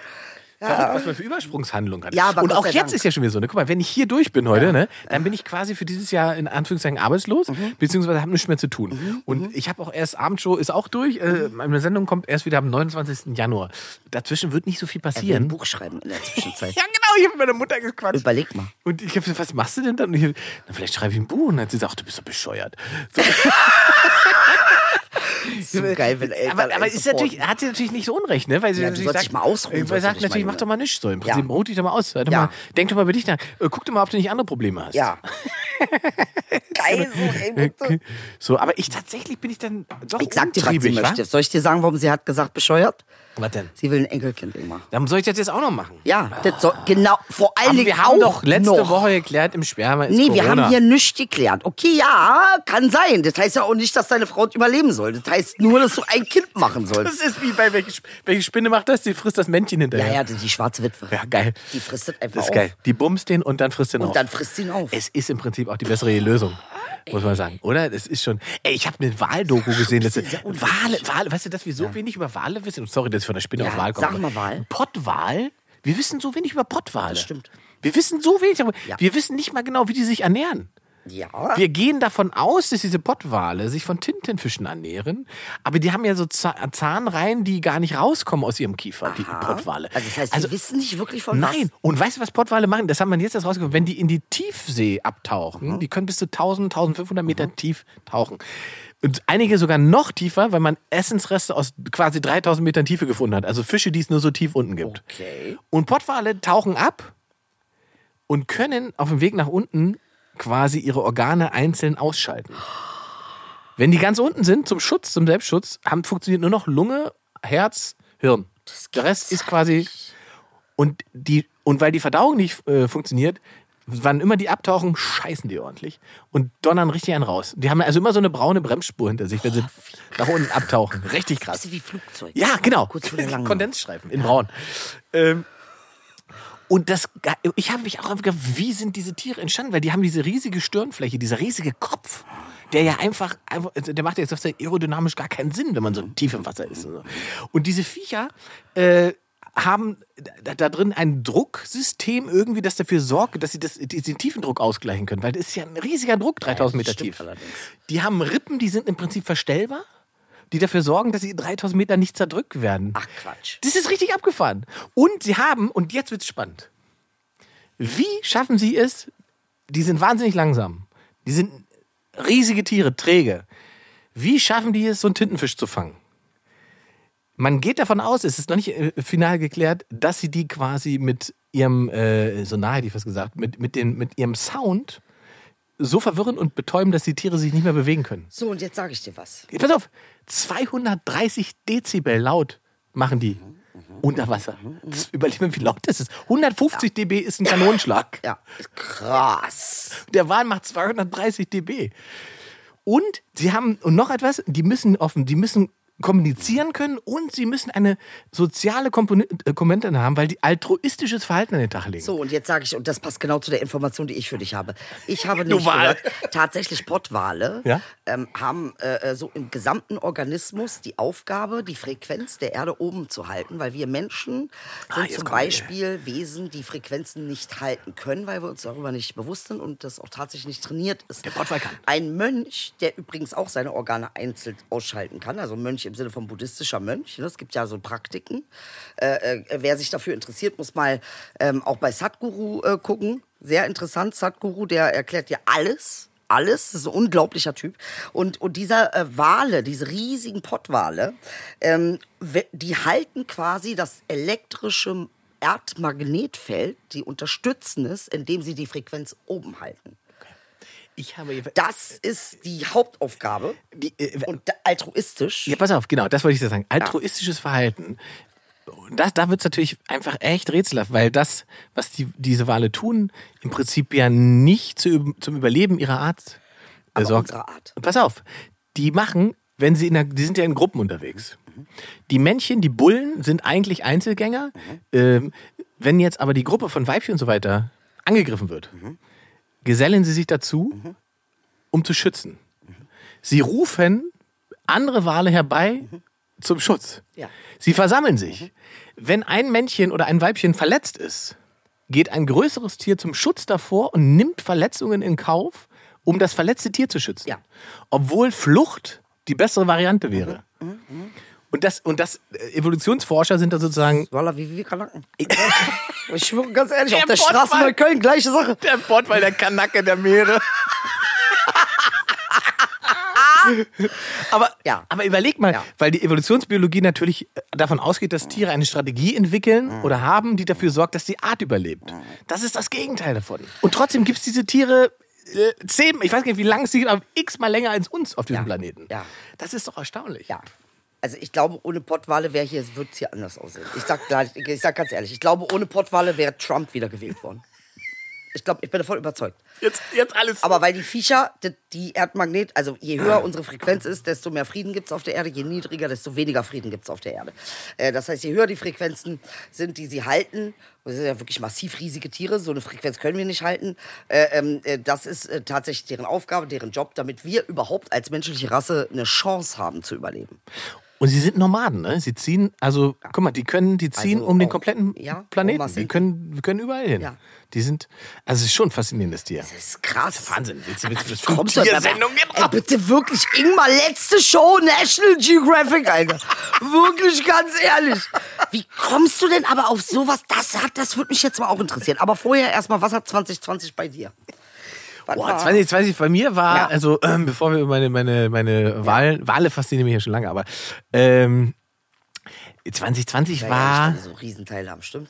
Verrückt, was man für Übersprungshandlungen hat. Ja, aber und Gott auch jetzt Dank. ist ja schon wieder so. Ne? Guck mal, wenn ich hier durch bin heute, ne, dann bin ich quasi für dieses Jahr in Anführungszeichen arbeitslos, Mhm. beziehungsweise habe nichts mehr zu tun. Und ich habe auch erst Abendshow ist auch durch. Äh, Mhm. meine Sendung kommt erst wieder am 29. Januar. Dazwischen wird nicht so viel Er will ein passieren. Buch schreiben in der Zwischenzeit. Ja, genau, ich habe mit meiner Mutter gequatscht. Überleg mal. Und ich habe gesagt, was machst du denn dann? Und ich, na, vielleicht schreibe ich ein Buch. Und dann hat sie gesagt, du bist doch bescheuert. So, So geil, wenn Eltern aber aber ist natürlich, hat sie natürlich nicht so unrecht, ne? Weil sie Ja, natürlich sagt, mal ausruhen, Weil sie sagt natürlich, mach doch mal nichts so. Im Prinzip, Ja. ruh dich doch mal aus. Ja. mal, denk doch mal über dich nach. Äh, Guck doch mal, ob du nicht andere Probleme hast. Ja. geil, so, ey. So, aber ich tatsächlich bin ich dann doch Ich sag dir, was sie möchte. Soll ich dir sagen, warum sie hat gesagt, bescheuert? Was denn? Sie will ein Enkelkind immer. Dann soll ich das jetzt auch noch machen. Ja, das soll, genau, vor allen Dingen wir haben auch doch letzte noch. Woche geklärt, im Sperma ist Nee, Corona. wir haben hier nichts geklärt. Okay, ja, kann sein. Das heißt ja auch nicht, dass deine Frau überleben soll. Das heißt nur, dass du ein Kind machen Das sollst. ist wie bei welche, welche Spinne macht das? Die frisst das Männchen Ja, hinterher. ja, die, die schwarze Witwe. Ja, geil. Die frisst das einfach Das ist auf. geil. Die bumst den und dann frisst den Und auf. dann frisst sie ihn auf. Es ist im Prinzip auch die bessere Lösung, muss man sagen, oder? Es ist schon. Ey, ich habe eine Wahldoku gesehen. Das unwichtig. Wale, Wale, weißt du, dass wir so wenig über Wale wissen? Sorry, dass ich von der Spinne Ja, auf Wal komme. sag mal Wal. Ein Pottwal? Wir wissen so wenig über Pottwale. Das stimmt. Wir wissen so wenig. darüber. Ja. Wir wissen nicht mal genau, wie die sich ernähren. Ja. Wir gehen davon aus, dass diese Pottwale sich von Tintenfischen ernähren, aber die haben ja so Za- Zahnreihen, die gar nicht rauskommen aus ihrem Kiefer, die Pottwale. Also das heißt, wir wissen nicht wirklich von Nein. Und weißt du, was Pottwale machen? Das haben wir jetzt erst rausgefunden. Wenn die in die Tiefsee abtauchen, Mhm. die können bis zu 1000, 1500 Meter tief tauchen. Und einige sogar noch tiefer, weil man Essensreste aus quasi 3000 Metern Tiefe gefunden hat. Also Fische, die es nur so tief unten gibt. Okay. Und Pottwale tauchen ab und können auf dem Weg nach unten quasi ihre Organe einzeln ausschalten. Wenn die ganz unten sind, zum Schutz, zum Selbstschutz, haben, funktioniert nur noch Lunge, Herz, Hirn. Der Rest ist quasi. Und, die, und weil die Verdauung nicht äh, funktioniert, wann immer die abtauchen, scheißen die ordentlich und donnern richtig einen raus. Die haben also immer so eine braune Bremsspur hinter sich, wenn sie nach unten abtauchen. Richtig krass. Bisschen wie Flugzeug. Ja, genau. Kondensstreifen in braun. Ähm, und das, ich habe mich auch gefragt, wie sind diese Tiere entstanden? Weil die haben diese riesige Stirnfläche, dieser riesige Kopf, der ja einfach, einfach der macht ja jetzt aerodynamisch gar keinen Sinn, wenn man so tief im Wasser ist. Und, so. und diese Viecher äh, haben da, da drin ein Drucksystem irgendwie, das dafür sorgt, dass sie das, diesen Tiefendruck ausgleichen können. Weil das ist ja ein riesiger Druck, 3000 Meter tief. Die haben Rippen, die sind im Prinzip verstellbar, die dafür sorgen, dass sie 3000 Meter nicht zerdrückt werden. Ach Quatsch. Das ist richtig abgefahren. Und sie haben, und jetzt wird's spannend. Wie schaffen sie es? Die sind wahnsinnig langsam. Die sind riesige Tiere, träge. Wie schaffen die es, so einen Tintenfisch zu fangen? Man geht davon aus, es ist noch nicht äh, final geklärt, dass sie die quasi mit ihrem, äh, so nahe hätte ich was gesagt, mit, mit, den, mit ihrem Sound so verwirren und betäuben, dass die Tiere sich nicht mehr bewegen können. So, und jetzt sage ich dir was. Pass auf, 230 Dezibel laut machen die unter Wasser. Das überleg mal, wie laut das ist. 150 dB ist ein Kanonenschlag. Ja, krass. Der Wal macht 230 dB. Und sie haben, und noch etwas, die müssen offen, die müssen kommunizieren können und sie müssen eine soziale äh, Komponente haben, weil die altruistisches Verhalten an den Tag legen. So, und jetzt sage ich, und das passt genau zu der Information, die ich für dich habe. Ich habe nicht Wal. gehört, tatsächlich Pottwale Ja? ähm, haben äh, so im gesamten Organismus die Aufgabe, die Frequenz der Erde oben zu halten, weil wir Menschen sind jetzt zum kommen wir. Beispiel Wesen, die Frequenzen nicht halten können, weil wir uns darüber nicht bewusst sind und das auch tatsächlich nicht trainiert ist. Der Pottwal kann. Ein Mönch, der übrigens auch seine Organe einzeln ausschalten kann, also Mönch im Sinne von buddhistischer Mönch. ne, Es gibt ja so Praktiken. Äh, äh, wer sich dafür interessiert, muss mal ähm, auch bei Sadhguru äh, gucken. Sehr interessant, Sadhguru, der erklärt dir alles. Alles, das ist ein unglaublicher Typ. Und, und dieser äh, Wale, diese riesigen Pottwale, ähm, die halten quasi das elektrische Erdmagnetfeld, die unterstützen es, indem sie die Frequenz oben halten. Ich habe Das ist die Hauptaufgabe. Die, äh, Und altruistisch. Ja, pass auf, genau, das wollte ich dir sagen. Altruistisches Verhalten. Das, da wird es natürlich einfach echt rätselhaft, weil das, was die, diese Wale tun, im Prinzip ja nicht zu, zum Überleben ihrer Art äh, sorgt. Art. Pass auf, die machen, wenn sie in der, die sind ja in Gruppen unterwegs. Die Männchen, die Bullen sind eigentlich Einzelgänger. Ähm, wenn jetzt aber die Gruppe von Weibchen und so weiter angegriffen wird, gesellen sie sich dazu, um zu schützen. Sie rufen andere Wale herbei zum Schutz. Ja. Sie versammeln sich. Wenn ein Männchen oder ein Weibchen verletzt ist, geht ein größeres Tier zum Schutz davor und nimmt Verletzungen in Kauf, um das verletzte Tier zu schützen. Ja. Obwohl Flucht die bessere Variante wäre. Und das, und das äh, Evolutionsforscher sind da sozusagen Walla, wie wie Kanaken. ich schwöre ganz ehrlich, auf Der der Straße bei Köln, gleiche Sache. der Pottwal, der Kanacke der Meere. aber, Ja. aber überleg mal, Ja. weil die Evolutionsbiologie natürlich äh, davon ausgeht, dass Tiere eine Strategie entwickeln oder haben, die dafür sorgt, dass die Art überlebt. Das ist das Gegenteil davon. Und trotzdem gibt es diese Tiere äh, zehn, ich weiß gar nicht, wie lang es sie gibt, aber x-mal länger als uns auf diesem Ja. Planeten. Ja. Das ist doch erstaunlich. Ja. Also ich glaube, ohne Pottwale wäre hier, wird es hier anders aussehen. Ich sag, gleich- ich sag ganz ehrlich, ich glaube, ohne Pottwale wäre Trump wieder gewählt worden. Ich glaube, ich bin davon überzeugt. Jetzt, jetzt alles. Aber weil die Viecher, die, die Erdmagnet, also je höher unsere Frequenz ist, desto mehr Frieden gibt es auf der Erde, je niedriger, desto weniger Frieden gibt es auf der Erde. Äh, das heißt, je höher die Frequenzen sind, die sie halten, das sind ja wirklich massiv riesige Tiere, so eine Frequenz können wir nicht halten, äh, ähm, äh, das ist äh, tatsächlich deren Aufgabe, deren Job, damit wir überhaupt als menschliche Rasse eine Chance haben zu überleben. Und sie sind Nomaden, ne? Sie ziehen, also, guck mal, die können, die ziehen Also um den auch- kompletten ja, Planeten. Die können, die können überall hin. Ja. Die sind, also es ist schon ein faszinierendes Tier. Das ist krass. Wahnsinn. Willst du, willst du, Wie was für kommst du gibt? Ey, bitte wirklich, Ingmar, letzte Show, National Geographic, Alter. Wirklich ganz ehrlich. Wie kommst du denn aber auf sowas? Das hat, das würde mich jetzt mal auch interessieren. Aber vorher erstmal, was hat 2020 bei dir? Was Boah, war- 2020 bei mir war, Ja. also ähm, bevor wir über meine, meine, meine Wahlen, Wale faszinieren mich ja schon lange, aber ähm, 2020 Ja, ja, war, ich so Riesenteile haben, stimmt.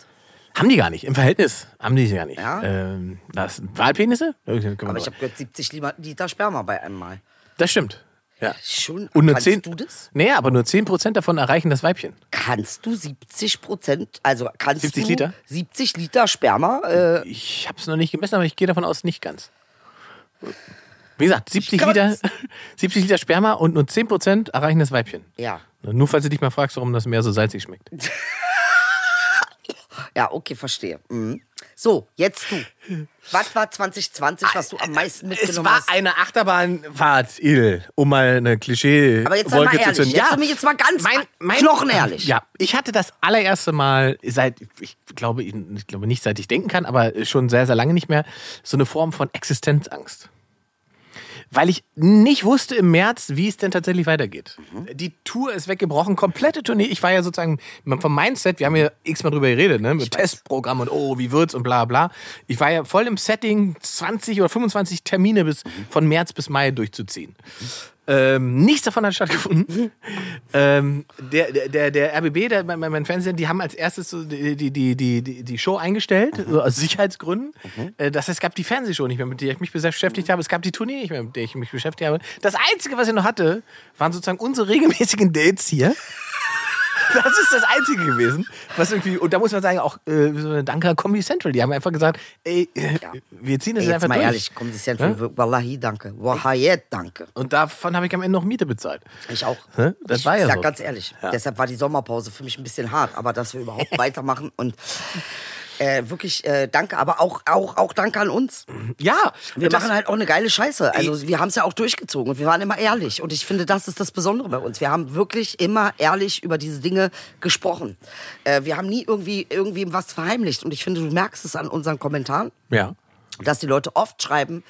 haben die gar nicht, im Verhältnis haben die gar nicht. Ja? Ähm, das Wahlpenisse? Ja, wir Aber ich habe gehört, 70 Lima- Liter Sperma bei einem Mal. Das stimmt. Ja. Schon. Und nur Kannst 10, du das? Nee, aber nur 10% davon erreichen das Weibchen. Kannst du 70 Prozent, also kannst 70 du Liter? 70 Liter Sperma? Äh, Ich habe es noch nicht gemessen, aber ich gehe davon aus, nicht ganz. Wie gesagt, 70 Nicht Liter, ganz. 70 Liter Sperma und nur 10% erreichen das Weibchen. ja. Nur falls du dich mal fragst, warum das Meer so salzig schmeckt. Ja, okay, verstehe. Mhm. So, jetzt du. Was war 2020, was du am meisten mitgenommen Es war hast? eine Achterbahnfahrt, Il, um mal eine klischee Aber jetzt mal Wolke zu ehrlich, zünden. sei mir jetzt mal ganz knochenehrlich. Ja, ich hatte das allererste Mal seit, ich glaube, ich glaube nicht seit ich denken kann, aber schon sehr, sehr lange nicht mehr, so eine Form von Existenzangst. Weil ich nicht wusste im März, wie es denn tatsächlich weitergeht. Mhm. Die Tour ist weggebrochen, komplette Tournee. Ich war ja sozusagen vom Mindset, wir haben ja x-mal drüber geredet, ne? mit Testprogramm und oh, wie wird's und bla bla. Ich war ja voll im Setting, 20 oder 25 Termine bis, Mhm. von März bis Mai durchzuziehen. Ähm, nichts davon hat stattgefunden. ähm, der, der, der, RBB, der, mein, mein Fernsehen, die haben als erstes so die, die, die, die, die Show eingestellt, so aus Sicherheitsgründen. Äh, das heißt, es gab die Fernsehshow nicht mehr, mit der ich mich beschäftigt habe. Es gab die Tournee nicht mehr, mit der ich mich beschäftigt habe. Das Einzige, was ich noch hatte, waren sozusagen unsere regelmäßigen Dates hier. Das ist das Einzige gewesen, was irgendwie, und da muss man sagen, auch äh, so eine Danke an Comedy Central. Die haben einfach gesagt, ey, äh, wir ziehen das Ey, einfach jetzt mal durch. ehrlich, das ist ja Wallahi, danke. Wahayet, danke. Und davon habe ich am Ende noch Miete bezahlt. Ich auch. Hä? Das ich war ja sag so. ganz ehrlich, deshalb war die Sommerpause für mich ein bisschen hart, aber dass wir überhaupt weitermachen und äh, wirklich äh, danke, aber auch, auch, auch danke an uns. Ja, Wir machen halt auch eine geile Scheiße. Also wir haben es ja auch durchgezogen und wir waren immer ehrlich. Und ich finde, das ist das Besondere bei uns. Wir haben wirklich immer ehrlich über diese Dinge gesprochen. Äh, wir haben nie irgendwie irgendwem was verheimlicht. Und ich finde, du merkst es an unseren Kommentaren, Ja. dass die Leute oft schreiben,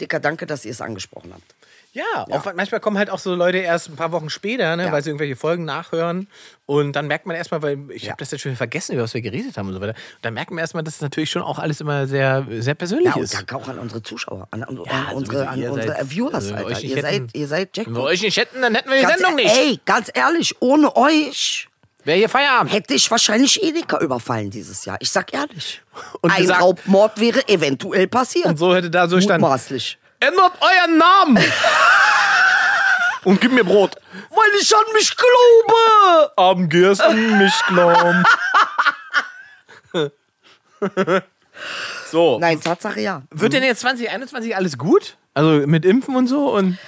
Dicker, danke, dass ihr es angesprochen habt. Ja, Auch, manchmal kommen halt auch so Leute erst ein paar Wochen später, ne, Ja. weil sie irgendwelche Folgen nachhören. Und dann merkt man erstmal, weil ich habe das jetzt schon vergessen, über was wir geredet haben und so weiter. Und dann merkt man erstmal, dass es natürlich schon auch alles immer sehr, sehr persönlich Ja, ist. danke auch an unsere Zuschauer, an, an, Ja, an also unsere, an unsere seid- Viewers, also wenn wir Alter. euch nicht Ihr seid, hätten- ihr seid Wenn wir Jackpot. euch nicht hätten, dann hätten wir die Ganz Sendung e- nicht. Ey, ganz ehrlich, ohne euch Wäre hier Feierabend. hätte ich wahrscheinlich Edeka überfallen dieses Jahr. Ich sag ehrlich. Und Ein gesagt- Raubmord wäre eventuell passiert. Und so hätte da so stand. Mutmaßlich. Ändert euren Namen! und gib mir Brot. Weil ich an mich glaube. Abend gehst an mich glauben. so. Nein, Tatsache ja. Wird denn jetzt 2021 alles gut? Also mit Impfen und so und.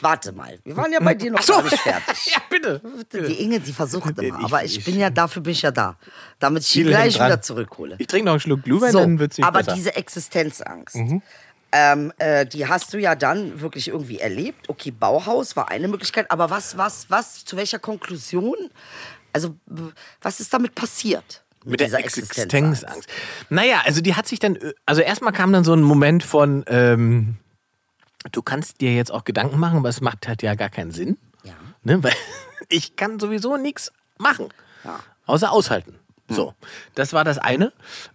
Warte mal, wir waren ja bei dir noch so. gar nicht fertig. ja, bitte. Die Inge, die versucht immer. Ich- Aber ich ich- bin ja, dafür bin ich ja da. Damit ich sie gleich wieder zurückhole. Ich trinke noch einen Schluck Glühwein, So, dann wird's nicht aber besser. Mhm. diese Existenzangst, ähm, äh, die hast du ja dann wirklich irgendwie erlebt. Okay, Bauhaus war eine Möglichkeit, aber was, was, was, zu welcher Konklusion? Also, was ist damit passiert? mit der dieser Existenzangst. Naja, also die hat sich dann, äh, also erstmal kam dann so ein Moment von, ähm, du kannst dir jetzt auch Gedanken machen, aber es macht halt ja gar keinen Sinn. Ja. Ne? Weil ich kann sowieso nichts machen, Ja. außer aushalten. So, das war das eine.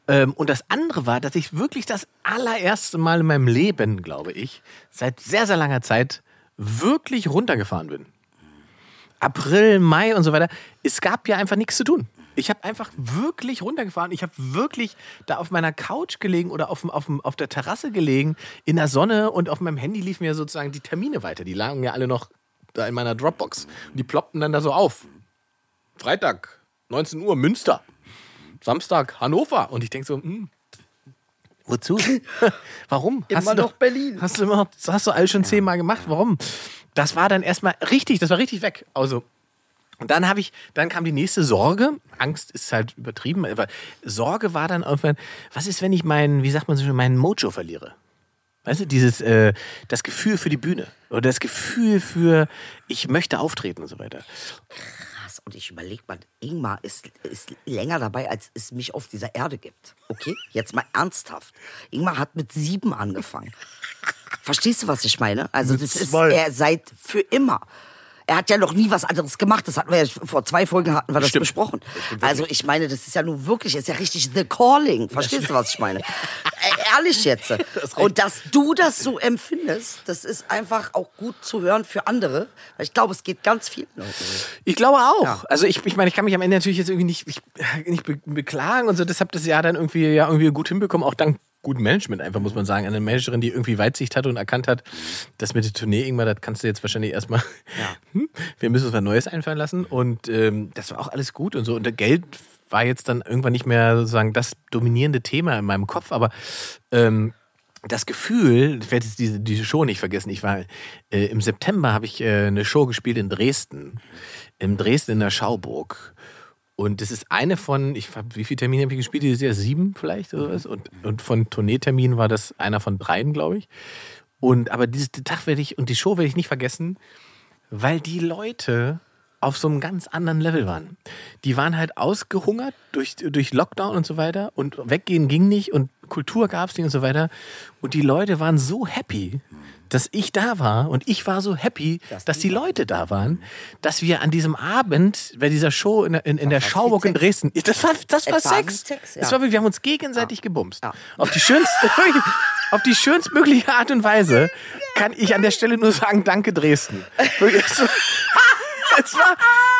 Ähm, und das andere war, dass ich wirklich das allererste Mal in meinem Leben, glaube ich, seit sehr, sehr langer Zeit wirklich runtergefahren bin. April, Mai und so weiter. Es gab ja einfach nichts zu tun. Ich habe einfach wirklich runtergefahren. Ich habe wirklich da auf meiner Couch gelegen oder auf, auf, auf der Terrasse gelegen, in der Sonne und auf meinem Handy liefen mir sozusagen die Termine weiter. Die lagen ja alle noch da in meiner Dropbox. Und die ploppten dann da so auf. Freitag, 19 Uhr, Münster. Samstag, Hannover. Und ich denke so, hm, wozu? Warum? Immer Hast du noch doch- Berlin. Hast du immer noch, das hast du alles schon zehnmal gemacht. Warum? Das war dann erstmal richtig, das war richtig weg. Also, und dann habe ich, dann kam die nächste Sorge. Angst ist halt übertrieben, aber Sorge war dann irgendwann, was ist, wenn ich meinen, wie sagt man so schön, meinen Mojo verliere? Weißt du, dieses, äh, das Gefühl für die Bühne oder das Gefühl für, ich möchte auftreten und so weiter. Und ich überlege mal, Ingmar ist, ist länger dabei, als es mich auf dieser Erde gibt. Okay? Jetzt mal ernsthaft. Ingmar hat mit sieben angefangen. Verstehst du, was ich meine? Also, Mit das ist zwei. er seit für immer. Er hat ja noch nie was anderes gemacht. Das hatten wir ja vor zwei Folgen hatten wir das Stimmt. besprochen. Also ich meine, das ist ja nun wirklich, ist ja richtig The Calling. Verstehst du, was ich meine? Äh, ehrlich jetzt. Und dass du das so empfindest, das ist einfach auch gut zu hören für andere. Weil ich glaube, es geht ganz so. Ich glaube auch. Ja. Also ich, ich meine, ich kann mich am Ende natürlich jetzt irgendwie nicht, ich, nicht be beklagen und so. Deshalb das Jahr dann irgendwie ja irgendwie gut hinbekommen, auch dank guten Management einfach, muss man sagen. Eine Managerin, die irgendwie Weitsicht hatte und erkannt hat, das mit der Tournee irgendwann, das kannst du jetzt wahrscheinlich erstmal, hm, wir müssen uns was Neues einfallen lassen. Und ähm, das war auch alles gut und so. Und das Geld war jetzt dann irgendwann nicht mehr sozusagen das dominierende Thema in meinem Kopf, aber ähm, das Gefühl, ich werde jetzt diese, diese Show nicht vergessen, ich war äh, im September habe ich äh, eine Show gespielt in Dresden, im Dresden in der Schauburg. Und das ist eine von, ich wie viele Termine habe ich gespielt? Dieses Jahr sieben vielleicht oder was? Und, und von Tourneeterminen war das einer von dreien, glaube ich. Und aber diesen Tag werde ich und die Show werde ich nicht vergessen, weil die Leute auf so einem ganz anderen Level waren. Die waren halt ausgehungert durch, durch Lockdown und so weiter und weggehen ging nicht und Kultur gab es nicht und so weiter. Und die Leute waren so happy, dass ich da war und ich war so happy, dass die Leute da waren, dass wir an diesem Abend bei dieser Show in der, in, in der Schauburg in. Dresden, das war, das war Es war Sex. Sex, ja. Das war, wir haben uns gegenseitig gebumst. Ja. Auf die schönste, auf die schönstmögliche Art und Weise kann ich an der Stelle nur sagen, danke Dresden. Es war-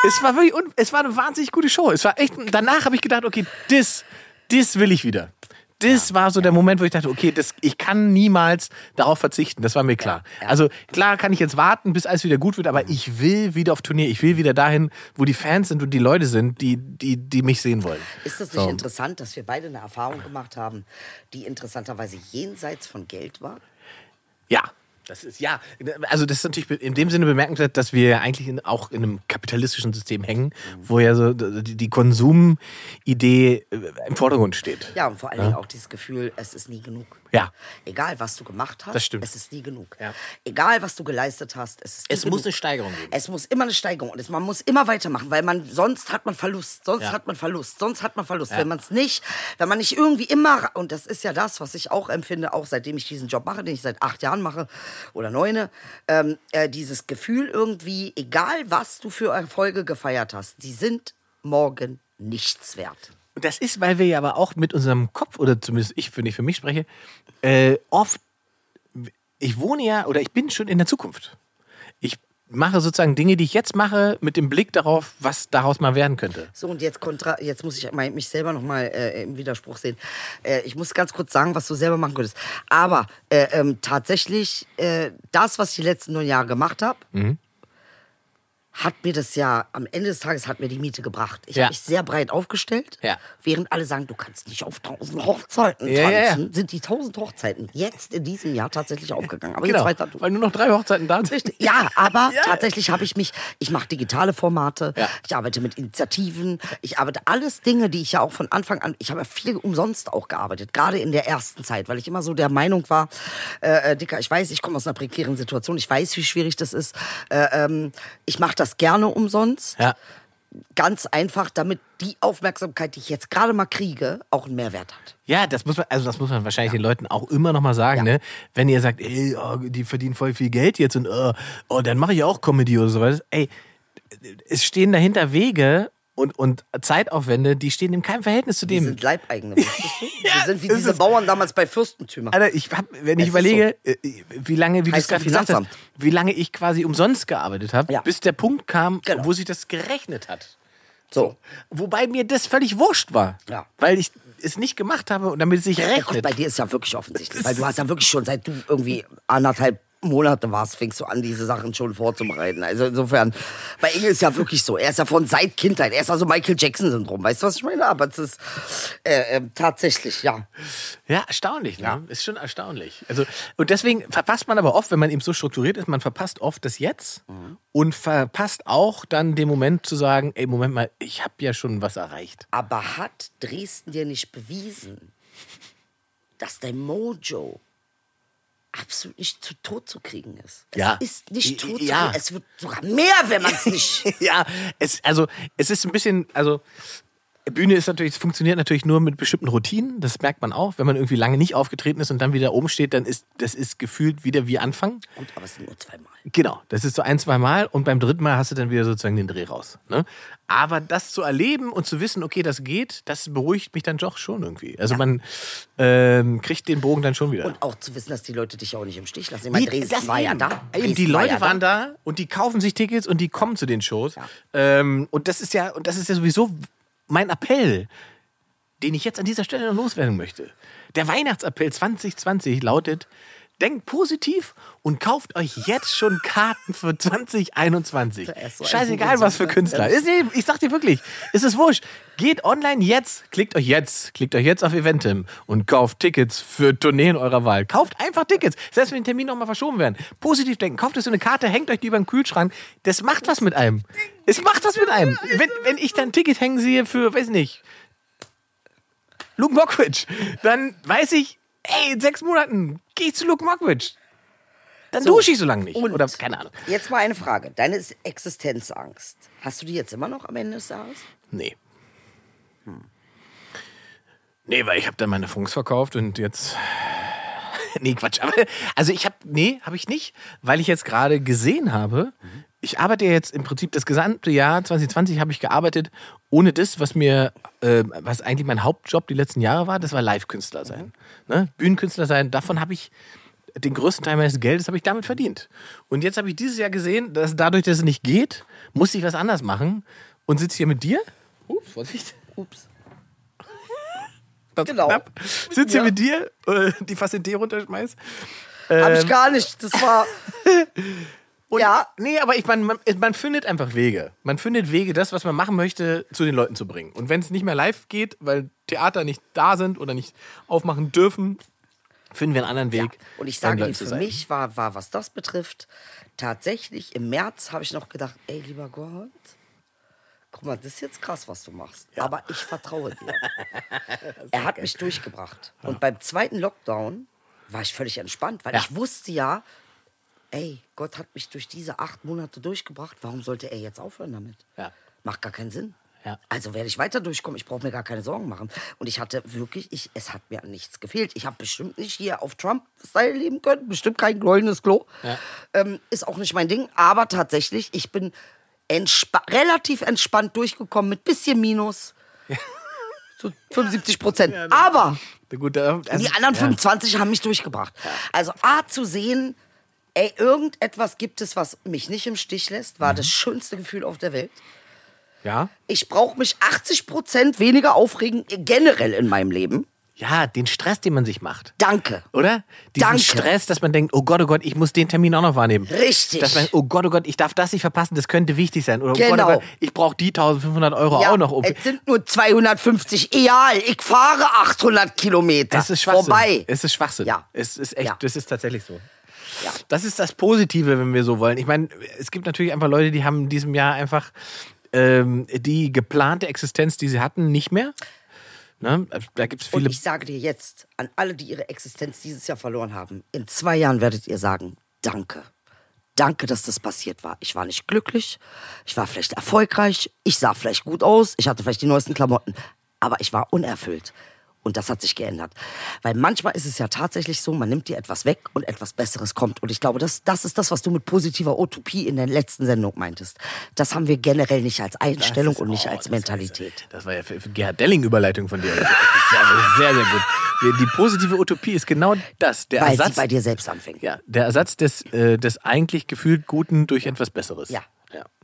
es war, wirklich, es war eine wahnsinnig gute Show. Es war echt, danach habe ich gedacht, okay, das, das will ich wieder. Das war so der Moment, wo ich dachte, okay, das, ich kann niemals darauf verzichten. Das war mir klar. Also klar kann ich jetzt warten, bis alles wieder gut wird, aber ich will wieder auf Turnier. Ich will wieder dahin, wo die Fans sind und die Leute sind, die, die, die mich sehen wollen. Ist das nicht So. interessant, dass wir beide eine Erfahrung gemacht haben, die interessanterweise jenseits von Geld war? Ja. Das ist ja, also das ist natürlich in dem Sinne bemerkenswert, dass wir eigentlich in, auch in einem kapitalistischen System hängen, wo ja so die, die Konsumidee äh, im Vordergrund steht. Ja, und vor allen Dingen auch dieses Gefühl, es ist nie genug. Ja. Egal, was du gemacht hast, Das stimmt. es ist nie genug. Ja. Egal, was du geleistet hast, es ist nie Es genug. muss eine Steigerung geben. Es muss immer eine Steigerung und es, man muss immer weitermachen, weil man sonst hat man Verlust, sonst Ja. hat man Verlust, sonst hat man Verlust. Wenn man es nicht, wenn man nicht irgendwie immer und das ist ja das, was ich auch empfinde, auch seitdem ich diesen Job mache, den ich seit acht Jahren mache oder neune, ähm, äh, dieses Gefühl irgendwie, egal was du für Erfolge gefeiert hast, die sind morgen nichts wert. Und das ist, weil wir ja aber auch mit unserem Kopf, oder zumindest ich, wenn ich für mich spreche, äh, oft, ich wohne ja, oder ich bin schon in der Zukunft. Ich mache sozusagen Dinge, die ich jetzt mache, mit dem Blick darauf, was daraus mal werden könnte. So, und jetzt, kontra jetzt muss ich mich selber nochmal äh, im Widerspruch sehen. Äh, ich muss ganz kurz sagen, was du selber machen könntest. Aber äh, ähm, tatsächlich, äh, das, was ich die letzten neun Jahre gemacht habe, Mhm. Hat mir das ja, am Ende des Tages hat mir die Miete gebracht. Ich Ja. habe mich sehr breit aufgestellt. Ja. Während alle sagen, du kannst nicht auf tausend Hochzeiten Ja, tanzen, sind die tausend Hochzeiten jetzt in diesem Jahr tatsächlich aufgegangen. Aber Genau, jetzt weiter du. weil nur noch drei Hochzeiten da sind. Ja, aber tatsächlich habe ich mich, ich mache digitale Formate, ich arbeite mit Initiativen, ich arbeite alles Dinge, die ich ja auch von Anfang an, ich habe ja viel umsonst auch gearbeitet, gerade in der ersten Zeit, weil ich immer so der Meinung war, äh, äh, Dicker, ich weiß, ich komme aus einer prekären Situation, ich weiß, wie schwierig das ist, äh, ähm, ich mache das gerne umsonst, Ja. ganz einfach, damit die Aufmerksamkeit, die ich jetzt gerade mal kriege, auch einen Mehrwert hat. Ja, das muss man, also das muss man wahrscheinlich den Leuten auch immer noch mal sagen, Ja. ne? Wenn ihr sagt, ey, oh, die verdienen voll viel Geld jetzt und oh, oh dann mache ich auch Comedy oder sowas. Ey, es stehen dahinter Wege und, und Zeitaufwände, die stehen in keinem Verhältnis zu dem. sind Leibeigene? Ja, Die sind wie diese Bauern damals bei Fürstentümer. Alter, ich hab, wenn ich Es überlege, äh, wie lange, wie du es gerade gesagt hast, wie lange ich quasi umsonst gearbeitet habe, Ja. bis der Punkt kam, Genau. wo sich das gerechnet hat. So. Wobei mir das völlig wurscht war. Ja. Weil ich es nicht gemacht habe und damit es sich Ja, gut, rechnet. bei dir ist ja wirklich offensichtlich, weil du hast ja wirklich schon seit du irgendwie anderthalb Monate warst, fängst du an, diese Sachen schon vorzubereiten. Also insofern, bei Inge ist ja wirklich so. Er ist ja von seit Kindheit. Er ist also Michael Jackson-Syndrom. Weißt du, was ich meine? Aber es ist äh, äh, tatsächlich, ja. Ja, erstaunlich, ne? Ist schon erstaunlich. Also, und deswegen verpasst man aber oft, wenn man eben so strukturiert ist, man verpasst oft das Jetzt und verpasst auch dann den Moment zu sagen, ey, Moment mal, ich habe ja schon was erreicht. Aber hat Dresden dir nicht bewiesen, dass dein Mojo absolut nicht zu tot zu kriegen ist? Es Ja. ist nicht tot zu Ja. kriegen. Es wird sogar mehr, wenn man es nicht... ja, es, also, es ist ein bisschen, also, Bühne ist natürlich, es funktioniert natürlich nur mit bestimmten Routinen. Das merkt man auch. Wenn man irgendwie lange nicht aufgetreten ist und dann wieder oben steht, dann ist das ist gefühlt wieder wie Anfang. Gut, aber es sind nur zweimal. Genau, das ist so ein, zwei Mal und beim dritten Mal hast du dann wieder sozusagen den Dreh raus. Ne? Aber das zu erleben und zu wissen, okay, das geht, das beruhigt mich dann doch schon irgendwie. Also man ähm, kriegt den Bogen dann schon wieder. Und auch zu wissen, dass die Leute dich auch nicht im Stich lassen. Ich meine, Dresden das war ja eben. da. Eben, die war Leute ja waren da und die kaufen sich Tickets und die kommen zu den Shows. Ähm, und das ist ja, und das ist ja sowieso mein Appell. den ich jetzt an dieser Stelle noch loswerden möchte. Der Weihnachtsappell 2020 lautet, denkt positiv und kauft euch jetzt schon Karten für 2021. Der ist so Scheißegal, was für Künstler. Ist, ich sag dir wirklich, ist es wurscht. Geht online jetzt, klickt euch jetzt, klickt euch jetzt auf Eventim und kauft Tickets für Tourneen eurer Wahl. Kauft einfach Tickets, selbst wenn die Termine nochmal verschoben werden. Positiv denken, kauft euch so eine Karte, hängt euch die über den Kühlschrank. Das macht was mit einem. Es macht was mit einem. Wenn, wenn ich dann ein Ticket hängen sehe für, weiß nicht, Luke Mockridge, dann weiß ich, ey, in sechs Monaten gehe ich zu Luke Mockridge. Dann dusche ich so lange nicht. Und Oder keine Ahnung. Jetzt mal eine Frage. Deine Existenzangst. Hast du die jetzt immer noch am Ende des Jahres? Nee. Nee, weil ich habe dann meine Funks verkauft und jetzt. Nee, Quatsch. Aber, also ich habe, nee, habe ich nicht, weil ich jetzt gerade gesehen habe, ich arbeite jetzt im Prinzip das gesamte Jahr 2020 habe ich gearbeitet, ohne das, was mir, äh, was eigentlich mein Hauptjob die letzten Jahre war, das war Live-Künstler sein. Ne? Bühnenkünstler sein, davon habe ich den größten Teil meines Geldes habe ich damit verdient. Und jetzt habe ich dieses Jahr gesehen, dass dadurch, dass es nicht geht, muss ich was anders machen und sitze hier mit dir. Ups, Vorsicht. Ups. Das Genau. Knapp. Sitz hier Ja. mit dir, äh, die fast den Tee runterschmeißt. Hab ich Ähm, gar nicht. Das war. Und, Ja. Nee, aber ich, man, man, man findet einfach Wege. Man findet Wege, das, was man machen möchte, zu den Leuten zu bringen. Und wenn es nicht mehr live geht, weil Theater nicht da sind oder nicht aufmachen dürfen, finden wir einen anderen Ja. Weg. Und ich sage zu für mich war, war, was das betrifft, tatsächlich im März habe ich noch gedacht, ey, lieber Gott, guck mal, das ist jetzt krass, was du machst. Aber ich vertraue dir. er hat mich durchgebracht. Und beim zweiten Lockdown war ich völlig entspannt, weil Ja. ich wusste ja, ey, Gott hat mich durch diese acht Monate durchgebracht. Warum sollte er jetzt aufhören damit? Ja. Macht gar keinen Sinn. Ja. Also werde ich weiter durchkommen. Ich brauche mir gar keine Sorgen machen. Und ich hatte wirklich, ich, es hat mir an nichts gefehlt. Ich habe bestimmt nicht hier auf Trump-Style leben können. Bestimmt kein goldenes Klo. Ja. Ähm, ist auch nicht mein Ding. Aber tatsächlich, ich bin entspa relativ entspannt durchgekommen mit bisschen Minus. So 75 Prozent. aber Gut, da- also, die anderen ja. 25 haben mich durchgebracht. Also A zu sehen, ey, irgendetwas gibt es, was mich nicht im Stich lässt, war Mhm. das schönste Gefühl auf der Welt. Ja? Ich brauche mich 80 Prozent weniger aufregen generell in meinem Leben. Ja, den Stress, den man sich macht. Danke. Oder? Diesen Danke. Stress, dass man denkt, oh Gott, oh Gott, ich muss den Termin auch noch wahrnehmen. Richtig. Dass man, oh Gott, oh Gott, ich darf das nicht verpassen, das könnte wichtig sein. Oder oh Gott, Genau. oh Gott, ich brauche die 1500 Euro auch noch. Um. es sind nur 250. Egal, ich fahre 800 Kilometer. Es ist Schwachsinn. Vorbei. Es ist Schwachsinn. Ja. Es ist echt, Ja. das ist tatsächlich so. Ja. Das ist das Positive, wenn wir so wollen. Ich meine, es gibt natürlich einfach Leute, die haben in diesem Jahr einfach ähm, die geplante Existenz, die sie hatten, nicht mehr. Ne? Da gibt es Und viele. ich sage dir jetzt, an alle, die ihre Existenz dieses Jahr verloren haben, in zwei Jahren werdet ihr sagen, danke. Danke, dass das passiert war. Ich war nicht glücklich, ich war vielleicht erfolgreich, ich sah vielleicht gut aus, ich hatte vielleicht die neuesten Klamotten, aber ich war unerfüllt. Und das hat sich geändert. Weil manchmal ist es ja tatsächlich so, man nimmt dir etwas weg und etwas Besseres kommt. Und ich glaube, das, das ist das, was du mit positiver Utopie in der letzten Sendung meintest. Das haben wir generell nicht als Einstellung und nicht Oh, als das- Mentalität. Das war ja für, für Gerhard Delling Überleitung von dir. Das ist sehr, sehr gut. Die, positive Utopie ist genau das. Der Weil sie Ersatz, bei dir selbst anfängt. ja, der Ersatz des, äh, des eigentlich gefühlt Guten durch etwas Besseres. Ja.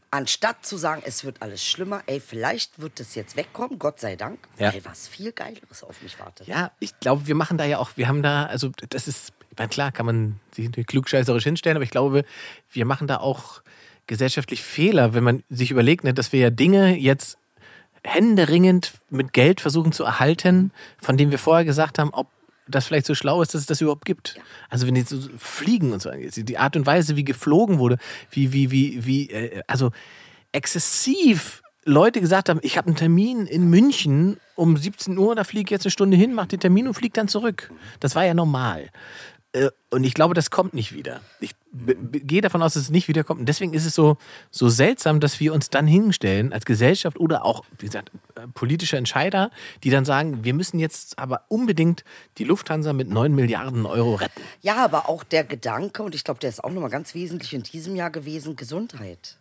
Anstatt zu sagen, es wird alles schlimmer, ey, vielleicht wird es jetzt wegkommen, Gott sei Dank, Ja. weil was viel Geileres auf mich wartet. Ja, ich glaube, wir machen da ja auch, wir haben da, also das ist, ich meine, klar kann man sich klugscheißerisch hinstellen, aber ich glaube, wir machen da auch gesellschaftlich Fehler, wenn man sich überlegt, ne, dass wir ja Dinge jetzt händeringend mit Geld versuchen zu erhalten, von denen wir vorher gesagt haben, ob das vielleicht so schlau ist, dass es das überhaupt gibt. Also wenn die so fliegen und so, die Art und Weise, wie geflogen wurde, wie, wie, wie, wie, äh, also exzessiv Leute gesagt haben, ich habe einen Termin in München um 17 Uhr, da fliege ich jetzt eine Stunde hin, mache den Termin und fliege dann zurück. Das war ja normal. Äh, Und ich glaube, das kommt nicht wieder. Ich gehe davon aus, dass es nicht wiederkommt. Und deswegen ist es so, so seltsam, dass wir uns dann hinstellen als Gesellschaft oder auch, wie gesagt, äh, politische Entscheider, die dann sagen, wir müssen jetzt aber unbedingt die Lufthansa mit 9 Milliarden Euro retten. Ja, aber auch der Gedanke, und ich glaube, der ist auch nochmal ganz wesentlich in diesem Jahr gewesen, Gesundheit.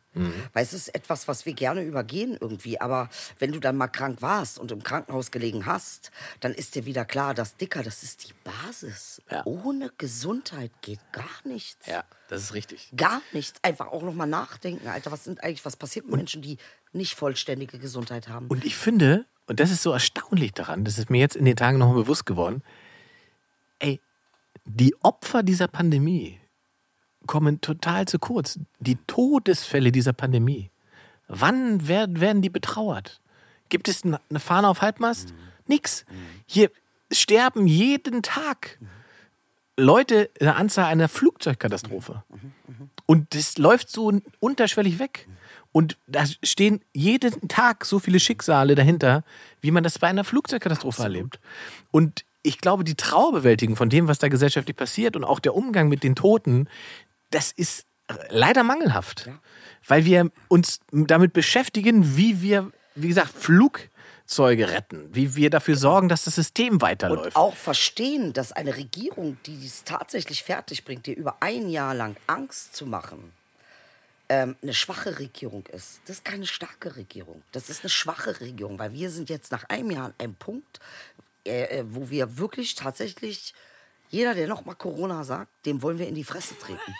Weil es ist etwas, was wir gerne übergehen irgendwie. Aber wenn du dann mal krank warst und im Krankenhaus gelegen hast, dann ist dir wieder klar, dass Dicker, das ist die Basis. Ja. Ohne Gesundheit geht gar nichts. das ist richtig. Gar nichts. Einfach auch nochmal nachdenken, Alter. Was sind eigentlich, was passiert mit Menschen, die nicht vollständige Gesundheit haben? Und ich finde, und das ist so erstaunlich daran, das ist mir jetzt in den Tagen nochmal bewusst geworden, ey, die Opfer dieser Pandemie kommen total zu kurz. Die Todesfälle dieser Pandemie. Wann werden, werden die betrauert? Gibt es eine Fahne auf Halbmast? Nix. Hier sterben jeden Tag Leute in der Anzahl einer Flugzeugkatastrophe. Und das läuft so unterschwellig weg. Und da stehen jeden Tag so viele Schicksale dahinter, wie man das bei einer Flugzeugkatastrophe erlebt. Und ich glaube, die Trauerbewältigung von dem, was da gesellschaftlich passiert und auch der Umgang mit den Toten, das ist leider mangelhaft. Weil wir uns damit beschäftigen, wie wir, wie gesagt, Flugzeuge retten, wie wir dafür sorgen, dass das System weiterläuft. Und auch verstehen, dass eine Regierung, die es tatsächlich fertig bringt, dir über ein Jahr lang Angst zu machen, ähm, eine schwache Regierung ist. Das ist keine starke Regierung. Das ist eine schwache Regierung, weil wir sind jetzt nach einem Jahr an einem Punkt, äh, äh, wo wir wirklich tatsächlich, jeder, der noch mal Corona sagt, dem wollen wir in die Fresse treten.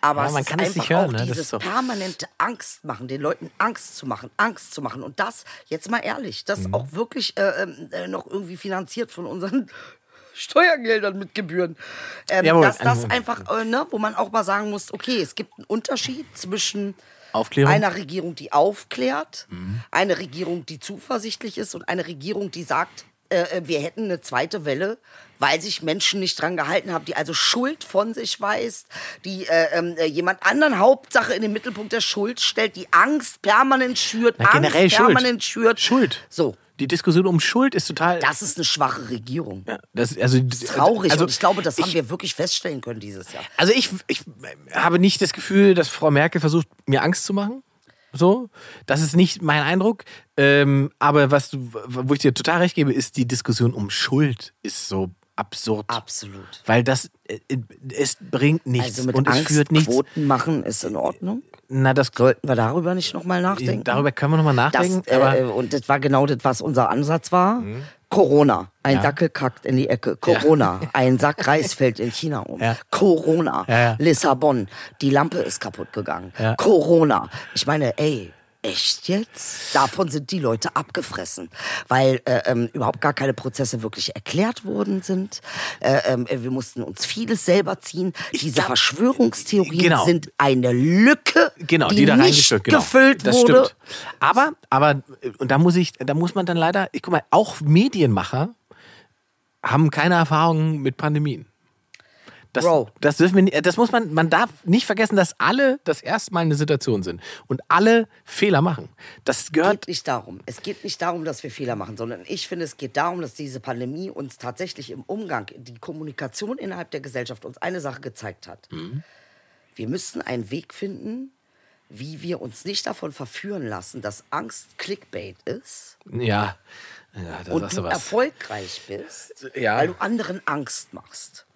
Aber Ja, es man ist kann es nicht hören, auch ne? Dieses so. permanente Angst machen, den Leuten Angst zu machen, Angst zu machen. Und das, jetzt mal ehrlich, das Mhm. auch wirklich äh, ähm, äh, noch irgendwie finanziert von unseren Steuergeldern mit Gebühren. Ähm, Jawohl. dass das Ähm, einfach, äh, ne, wo man auch mal sagen muss, okay, es gibt einen Unterschied zwischen Aufklärung? einer Regierung, die aufklärt, Mhm. eine Regierung, die zuversichtlich ist und eine Regierung, die sagt, äh, äh, wir hätten eine zweite Welle, weil sich Menschen nicht dran gehalten haben, die also Schuld von sich weist, die äh, ähm, äh, jemand anderen Hauptsache in den Mittelpunkt der Schuld stellt, die Angst permanent schürt, Na, generell Angst Schuld. permanent schürt. Schuld. So, Die Diskussion um Schuld ist total. das ist eine schwache Regierung. Ja, das, also, Traurig. Also, und ich glaube, das haben ich, wir wirklich feststellen können dieses Jahr. Also ich, ich habe nicht das Gefühl, dass Frau Merkel versucht, mir Angst zu machen. So, das ist nicht mein Eindruck. Ähm, aber was du, wo ich dir total recht gebe, ist die Diskussion um Schuld ist so absurd. Absolut. Weil das äh, es bringt nichts Also mit und es Angst führt nichts. Quoten machen ist in Ordnung. Na, das Sollten wir darüber nicht nochmal nachdenken? darüber können wir nochmal Das, nachdenken. äh, aber äh, und das war genau das, was unser Ansatz war. Corona. Ein Ja. Dackel kackt in die Ecke. Corona. Ein Sack Reis fällt in China um. Ja. Corona. Ja, ja. Lissabon. Die Lampe ist kaputt gegangen. Ja. Corona. Ich meine, ey. Echt jetzt? Davon sind die Leute abgefressen, weil äh, ähm, überhaupt gar keine Prozesse wirklich erklärt worden sind. Äh, ähm, wir mussten uns vieles selber ziehen. Diese glaub- Verschwörungstheorien Genau. sind eine Lücke, Genau, die, die, da nicht genau. gefüllt das wurde. Stimmt. Aber, aber, und da muss ich, da muss man dann leider, ich guck mal, auch Medienmacher haben keine Erfahrung mit Pandemien. Das, Bro. das dürfen wir, nie- das muss man, man darf nicht vergessen, dass alle das erste Mal in der Situation sind und alle Fehler machen. Das gehört, geht nicht darum. Es geht nicht darum, dass wir Fehler machen, sondern ich finde, es geht darum, dass diese Pandemie uns tatsächlich im Umgang, die Kommunikation innerhalb der Gesellschaft uns eine Sache gezeigt hat. Wir müssen einen Weg finden, wie wir uns nicht davon verführen lassen, dass Angst Clickbait ist ja, ja da und du was. erfolgreich bist, Ja. weil du anderen Angst machst.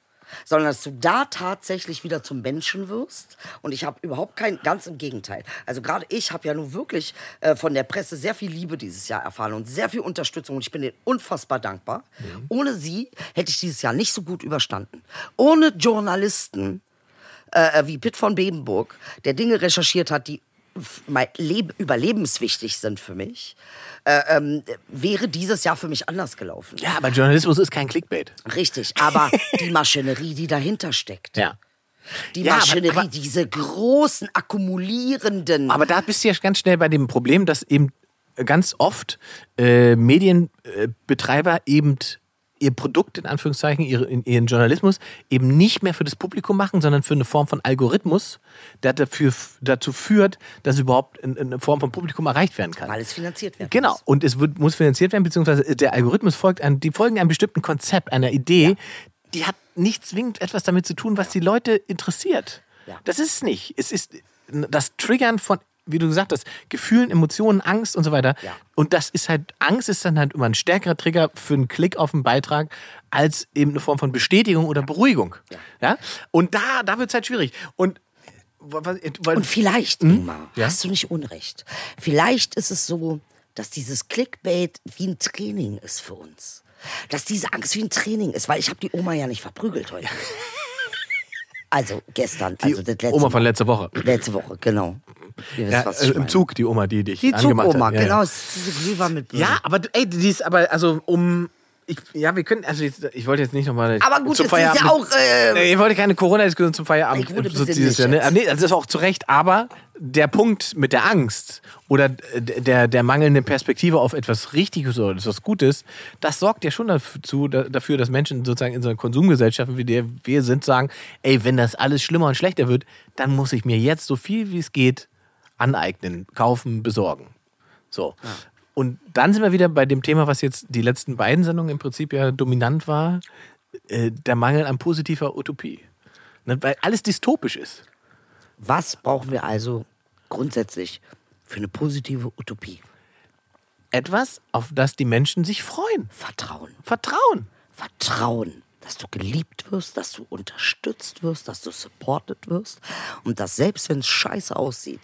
Sondern dass du da tatsächlich wieder zum Menschen wirst. Und ich habe überhaupt kein, ganz im Gegenteil. Also gerade ich habe ja nun wirklich äh, von der Presse sehr viel Liebe dieses Jahr erfahren und sehr viel Unterstützung. Und ich bin denen unfassbar dankbar. Ohne sie hätte ich dieses Jahr nicht so gut überstanden. Ohne Journalisten äh, wie Pitt von Bebenburg, der Dinge recherchiert hat, die überlebenswichtig sind für mich, äh, ähm, wäre dieses Jahr für mich anders gelaufen. Ja, aber Journalismus ist kein Clickbait. Richtig, aber die Maschinerie, die dahinter steckt, Ja. die Ja, aber- Maschinerie, aber- diese großen akkumulierenden, Aber da bist du ja ganz schnell bei dem Problem, dass eben ganz oft äh, Medienbetreiber eben ihr Produkt in Anführungszeichen, ihre, in- ihren Journalismus eben nicht mehr für das Publikum machen, sondern für eine Form von Algorithmus, der dafür, dazu führt, dass überhaupt in- in eine Form von Publikum erreicht werden kann. weil es finanziert wird. Genau, und es wird, muss finanziert werden, beziehungsweise der Algorithmus folgt einem, die folgen einem bestimmten Konzept, einer Idee, die hat nicht zwingend etwas damit zu tun, was die Leute interessiert. Ja. Das ist es nicht. Es ist das Triggern von, wie du gesagt hast, Gefühlen, Emotionen, Angst und so weiter. Ja. Und das ist halt, Angst ist dann halt immer ein stärkerer Trigger für einen Klick auf einen Beitrag als eben eine Form von Bestätigung oder Beruhigung. Ja. Und da, da wird es halt schwierig. Und, was- weil, Und vielleicht, Hm? Ingmar, Ja? hast du nicht Unrecht. Vielleicht ist es so, dass dieses Clickbait wie ein Training ist für uns. Dass diese Angst wie ein Training ist, weil ich habe die Oma ja nicht verprügelt heute. Also gestern, also das letzte Oma von letzter Woche. Letzte Woche, genau. Ihr wisst, Ja, was ich äh, Im meine. Zug, die Oma, die dich Die angemacht Zugoma, hat. Ja, genau. Ja. diese Glühwein mit Ja, aber du- ey, die ist aber, also um. Ich, ja, wir können, also jetzt, ich wollte jetzt nicht nochmal. Aber gut, zum es ist ja auch, äh, ich wollte keine Corona-Diskussion zum Feierabend. Ich wurde so dieses Jahr, ne? Ah, Nee, das ist auch zu Recht, aber der Punkt mit der Angst oder der, der mangelnden Perspektive auf etwas Richtiges oder etwas Gutes, das sorgt ja schon dazu, da- dafür, dass Menschen sozusagen in so einer Konsumgesellschaft, wie der wir sind, sagen, ey, wenn das alles schlimmer und schlechter wird, dann muss ich mir jetzt so viel wie es geht aneignen, kaufen, besorgen. So. Und dann sind wir wieder bei dem Thema, was jetzt die letzten beiden Sendungen im Prinzip ja dominant war, äh, der Mangel an positiver Utopie. Ne, weil alles dystopisch ist. Was brauchen wir also grundsätzlich für eine positive Utopie? Etwas, auf das die Menschen sich freuen. Vertrauen. Vertrauen. Vertrauen, dass du geliebt wirst, dass du unterstützt wirst, dass du supported wirst und dass selbst wenn es scheiße aussieht,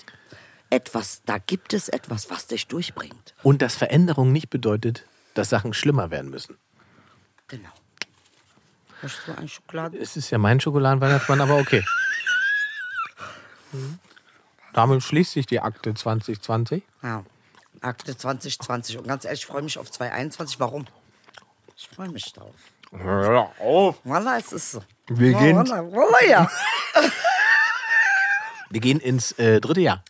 etwas, da gibt es etwas, was dich durchbringt. Und dass Veränderung nicht bedeutet, dass Sachen schlimmer werden müssen. Genau. Möchtest du eine Schokolade? Es ist ja mein Schokoladenweihnachtsmann, aber okay. Mhm. Damit schließt sich die Akte 2020. Ja. Akte 2020. Und ganz ehrlich, ich freue mich auf 2021. Warum? Ich freue mich drauf. Hör auf. Voila, es ist so. Wir gehen- Voila, voila, ja. Wir gehen ins äh, dritte Jahr.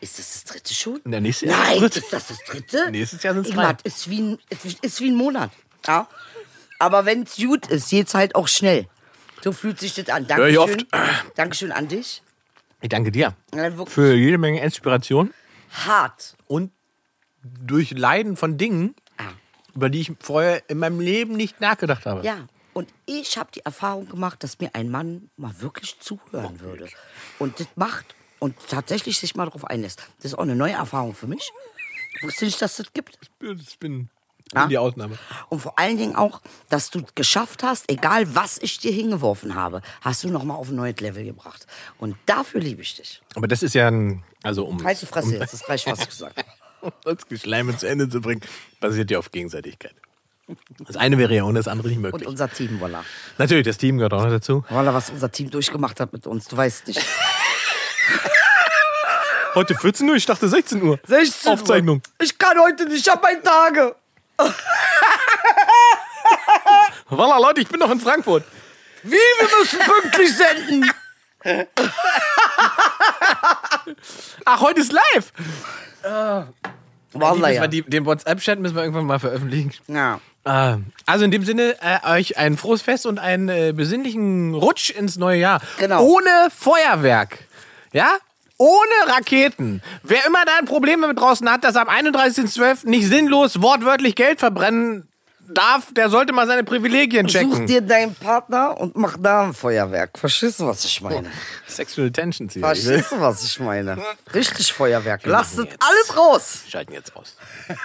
Ist das das dritte schon? Na, nächstes Jahr Nein, ist das das dritte? Nächstes Jahr sind's Ingmar, drei. ist wie ein, ist, wie ein Monat. Ja? Aber wenn es gut ist, geht's halt auch schnell. So fühlt sich das an. Hör ich Dankeschön. oft. Dankeschön an dich. Ich danke dir Ja, wirklich für jede Menge Inspiration hart. und durch Leiden von Dingen, Ah. über die ich vorher in meinem Leben nicht nachgedacht habe. Ja, und ich habe die Erfahrung gemacht, dass mir ein Mann mal wirklich zuhören würde. Und das macht und tatsächlich sich mal darauf einlässt. Das ist auch eine neue Erfahrung für mich. Ich wusste nicht, dass das gibt. Ich bin, Ja. bin die Ausnahme. Und vor allen Dingen auch, dass du geschafft hast, egal was ich dir hingeworfen habe, hast du noch mal auf ein neues Level gebracht. Und dafür liebe ich dich. Aber das ist ja ein, also um, die Fresse jetzt, das reicht, was ich gesagt habe. um das Geschleime zu Ende zu bringen, basiert ja auf Gegenseitigkeit. Das eine wäre ja ohne das andere nicht Und möglich. unser Team, voilà. Natürlich, das Team gehört auch noch dazu. Voilà, was unser Team durchgemacht hat mit uns, du weißt nicht. Heute 14 Uhr, ich dachte 16 Uhr. 16 Uhr. Aufzeichnung. Ich kann heute nicht, ich habe meine Tage. Voilà, Leute, ich bin noch in Frankfurt. Wie, wir müssen pünktlich senden. Ach, heute ist live. Wallah, müssen ja. wir die, den WhatsApp-Chat müssen wir irgendwann mal veröffentlichen. ja. Äh, Also in dem Sinne, äh, euch ein frohes Fest und einen äh, besinnlichen Rutsch ins neue Jahr. Genau. Ohne Feuerwerk. Ja? Ohne Raketen. Wer immer da ein Problem damit draußen hat, dass am 31.12. nicht sinnlos wortwörtlich Geld verbrennen darf, der sollte mal seine Privilegien Such checken. dir deinen Partner und mach da ein Feuerwerk. Verstehst du, was ich meine? Sexual Tensions hier. Verstehst du, was ich meine? Richtig Feuerwerk. Lasst alles raus. Schalten jetzt aus.